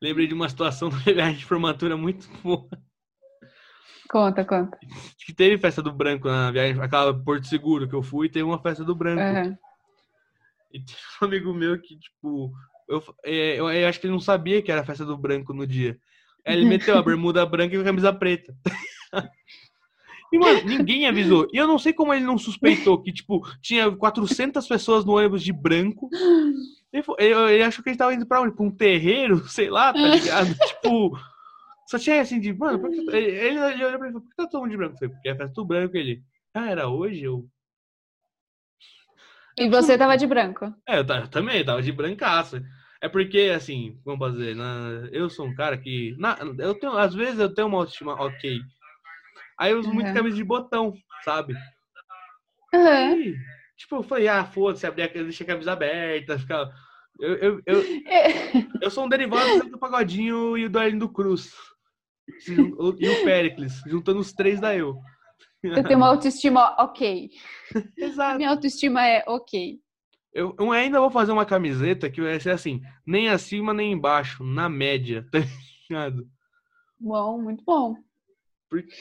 Lembrei de uma situação do viagem de formatura muito boa. Conta, conta. Que teve festa do branco na viagem, aquela Porto Seguro que eu fui, teve uma festa do branco. Uhum. E teve um amigo meu que, tipo, eu, é, eu, eu, acho que ele não sabia que era festa do branco no dia. Aí ele meteu a bermuda branca e a camisa preta. E, mano, ninguém avisou. E eu não sei como ele não suspeitou que, tipo, tinha 400 pessoas no ônibus de branco. Ele, achou que ele tava indo pra onde? Pra um terreiro, sei lá, tá ligado? tipo, só tinha assim de, mano, ele, ele, ele olhou pra mim e falou, por que tá todo mundo de branco? Eu falei, porque é festa do branco. Ele, ah, era hoje? Eu. E você tava de branco? É, eu, eu também, tava de brancaço. É porque, assim, vamos fazer, eu sou um cara que. Na, eu tenho, às vezes eu tenho uma autoestima ok. Aí eu uso uhum. muito camisa de botão, sabe? Uhum. E, tipo, eu falei, ah, foda-se, abrir a, camisa aberta, ficar. Eu, eu, eu, é. eu, sou um derivado do Pagodinho e do Arlindo Cruz e o Pericles, juntando os três da eu. Eu tenho uma autoestima ok. Exato. Minha autoestima é ok. Eu, eu, ainda vou fazer uma camiseta que vai ser assim, nem acima nem embaixo, na média, tá ligado? Bom, muito bom. Porque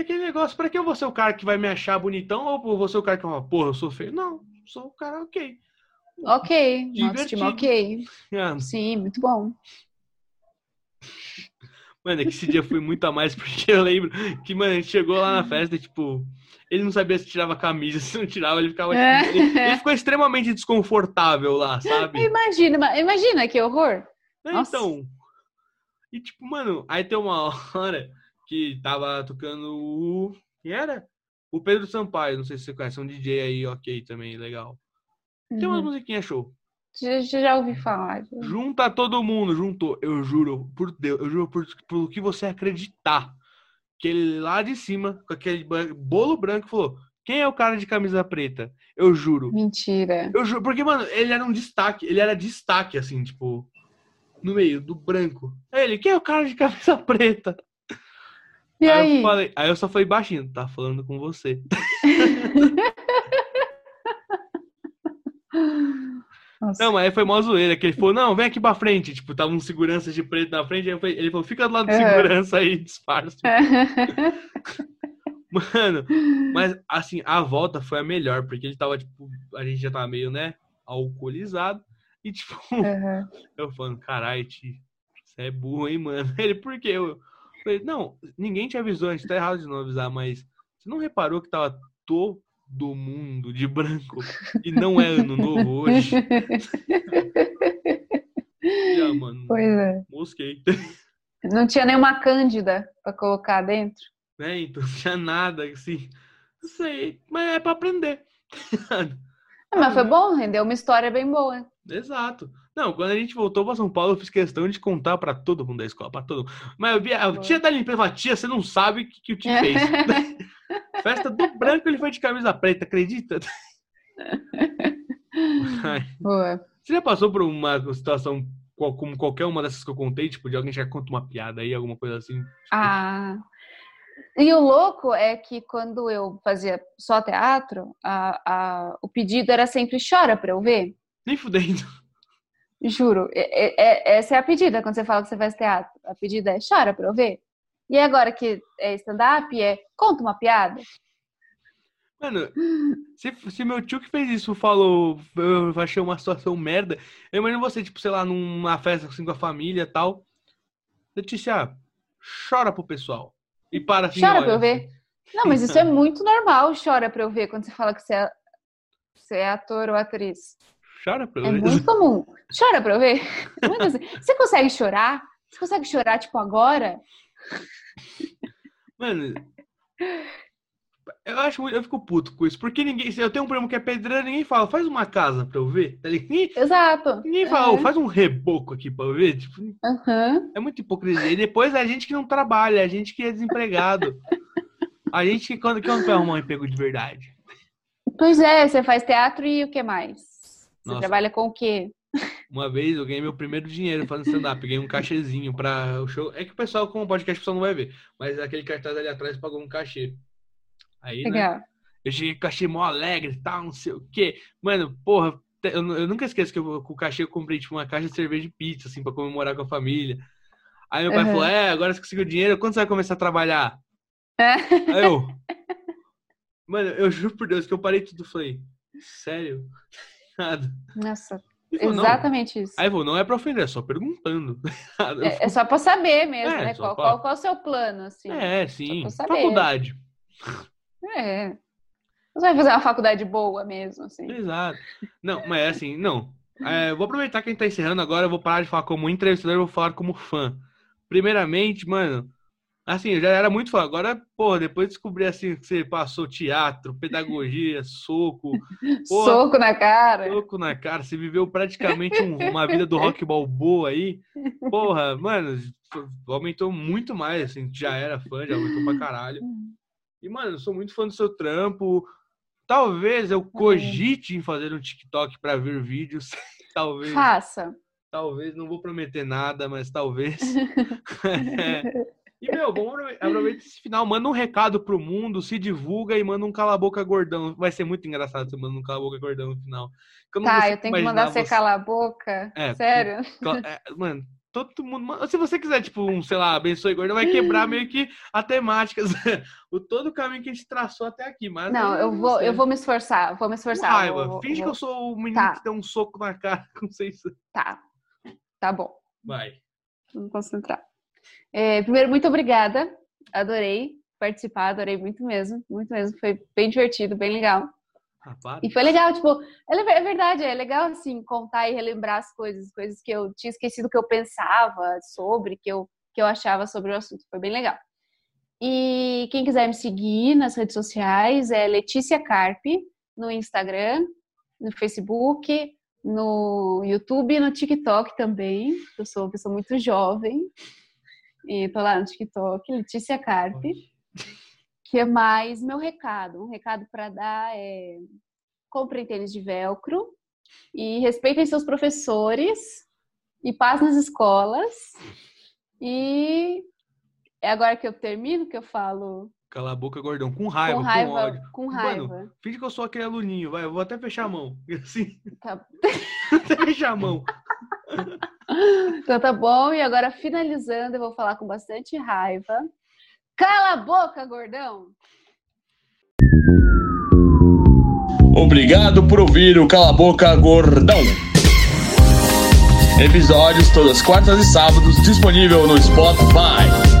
aquele negócio, pra que eu vou ser o cara que vai me achar bonitão ou vou ser o cara que vai falar, porra, eu sou feio? Não, sou o cara ok. Ok, autoestima ok. Ah, Sim, muito bom. Mano, é que esse dia foi muito a mais, porque eu lembro que, mano, a gente chegou lá na festa e, tipo, ele não sabia se tirava a camisa, se não tirava, ele ficava. É. tipo, ele, ele ficou extremamente desconfortável lá, sabe? Imagina, ima- imagina que horror. É, Nossa. Então. E tipo, mano, aí tem uma hora que tava tocando o. Quem era? O Pedro Sampaio, não sei se você conhece, é um DJ aí, ok, também, legal. Tem umas Uhum. musiquinhas show. Já, já ouvi falar. Junta todo mundo, juntou. Eu juro, por Deus, eu juro por, por que você acreditar. Que ele lá de cima, com aquele bolo branco, falou: Quem é o cara de camisa preta? Eu juro. Mentira. Eu juro, porque, mano, ele era um destaque, ele era destaque, assim, tipo, no meio do branco. Aí ele, quem é o cara de camisa preta? E eu aí? falei, aí eu só falei baixinho, tá falando com você. Nossa. Não, mas aí foi mó zoeira, que ele falou, não, vem aqui pra frente. Tipo, tava um segurança de preto na frente, aí eu falei- ele falou, fica do lado do Aham. segurança aí, disfarça. Mano, mas assim, a volta foi a melhor, porque ele tava, tipo, a gente já tava meio, né, alcoolizado. E, tipo, Aham. Eu falando, carai, tio, você é burro, hein, mano? Ele, por quê? Eu falei, não, ninguém te avisou, a gente tá errado de não avisar, mas você não reparou que tava todo mundo de branco e não é ano novo hoje? Ah, mano, Pois é. mosquei. Não tinha nenhuma cândida pra colocar dentro. né? Então não tinha nada, assim. Não sei, mas é pra aprender. Ah, Mas foi bom, rendeu uma história bem boa. Exato. Não, quando a gente voltou pra São Paulo, eu fiz questão de contar pra todo mundo da escola, pra todo mundo. Mas eu vi, a tia da limpeza falou, tia, você não sabe o que, que o tio fez. Festa do branco, ele foi de camisa preta, acredita? Boa. Você já passou por uma situação como qualquer uma dessas que eu contei, tipo, de alguém já conta uma piada aí, alguma coisa assim? Ah. E o louco é que quando eu fazia só teatro, a, a, o pedido era sempre chora pra eu ver. Nem fudendo. Juro. É- é- é- essa é a pedida quando você fala que você faz teatro. A pedida é chora pra eu ver. E agora que é stand-up, é conta uma piada. Mano, se, se meu tio que fez isso falou, eu achei uma situação merda, eu imagino você, tipo, sei lá, numa festa assim com a família e tal. Letícia, chora pro pessoal. E para assim, Chora olha, pra eu ver. Não, mas isso é muito normal, chora pra eu ver, quando você fala que você é, você é ator ou atriz. Chora pra eu É ver. muito comum. Chora pra eu ver. É muito assim. Você consegue chorar? Você consegue chorar, tipo, agora? Mano, eu acho muito, eu fico puto com isso, porque ninguém, se eu tenho um primo que é pedreiro, ninguém fala, faz uma casa pra eu ver. tá? Ninguém, Exato. ninguém fala, "Ô, É. faz um reboco aqui pra eu ver. Tipo, Aham. É muita hipocrisia. E depois é a gente que não trabalha, é a gente que é desempregado. A gente que quando, quando vai arrumar um emprego de verdade. Pois é, você faz teatro e o que mais? Você Nossa. trabalha com o quê? Uma vez eu ganhei meu primeiro dinheiro fazendo stand-up. Ganhei um cachezinho pra o show. É que o pessoal, com o podcast, o pessoal não vai ver. Mas aquele cartaz ali atrás pagou um cachê. Aí, né? Legal. Eu cheguei com o cachê mó alegre e tal, não sei o quê. Mano, porra, eu, nu- eu nunca esqueço que eu, com o cachê eu comprei tipo uma caixa de cerveja de pizza, assim, pra comemorar com a família. Aí meu pai Uhum. falou: É, agora você conseguiu dinheiro, quando você vai começar a trabalhar? É. Aí eu. Mano, eu juro por Deus que eu parei tudo e falei: Sério? Nada. Nossa, falou, "Não." exatamente isso. Aí falou, não é pra ofender, é só perguntando. É, é só pra saber mesmo, É, né? Qual, pra- qual, qual é o seu plano, assim? É, sim. Faculdade. É. Você vai fazer uma faculdade boa mesmo, assim. Exato. Não, mas é assim, não. É, vou aproveitar que a gente tá encerrando agora, eu vou parar de falar como entrevistador, eu vou falar como fã. Primeiramente, mano, assim, eu já era muito fã. Agora, porra, depois de descobrir assim que você passou teatro, pedagogia, soco, porra, Soco na cara. soco na cara, você viveu praticamente um- uma vida do rock balboa aí. Porra, mano, aumentou muito mais, assim, já era fã, já aumentou pra caralho. E, mano, eu sou muito fã do seu trampo. Talvez eu cogite em fazer um TikTok pra ver vídeos. talvez, Faça. talvez, não vou prometer nada, mas talvez. E, meu, vamos aprove- aproveitar esse final, manda um recado pro mundo, se divulga e manda um cala-boca gordão. Vai ser muito engraçado você mandando um cala-boca gordão no final. Eu Tá, eu tenho que mandar você você- calar a boca? É, Sério? É, Mano, todo mundo. Se você quiser, tipo, um, sei lá, abençoe gordo, vai quebrar meio que a temática, o todo o caminho que a gente traçou até aqui. Mas não, eu vou, eu vou me esforçar, vou me esforçar. Com raiva. Vou, Finge vou... que eu sou o menino tá. que deu um soco na cara com vocês. Tá. Tá bom. Vai. Vamos concentrar. É, primeiro, muito obrigada. Adorei participar, adorei muito mesmo, muito mesmo. Foi bem divertido, bem legal. Rapaz. E foi legal, tipo, é verdade, é legal assim contar e relembrar as coisas, coisas que eu tinha esquecido que eu pensava sobre, que eu, que eu achava sobre o assunto. Foi bem legal. E quem quiser me seguir nas redes sociais é Letícia Carpe no Instagram, no Facebook, no YouTube e no TikTok também. Eu sou uma pessoa muito jovem. E tô lá no TikTok, Letícia Carpe que mais? Meu recado. Um recado para dar é comprem tênis de velcro e respeitem seus professores e paz nas escolas. E é agora que eu termino que eu falo. Cala a boca, gordão. Com raiva, com, raiva, com ódio. Com raiva. Mano, finge que eu sou aquele aluninho, vai. Eu vou até fechar a mão. Assim. Tá. até fechar a mão. Então tá bom. E agora, finalizando, eu vou falar com bastante raiva. Cala a boca, gordão! Obrigado por ouvir o Cala a Boca Gordão. Episódios todas quartas e sábados disponível no Spotify.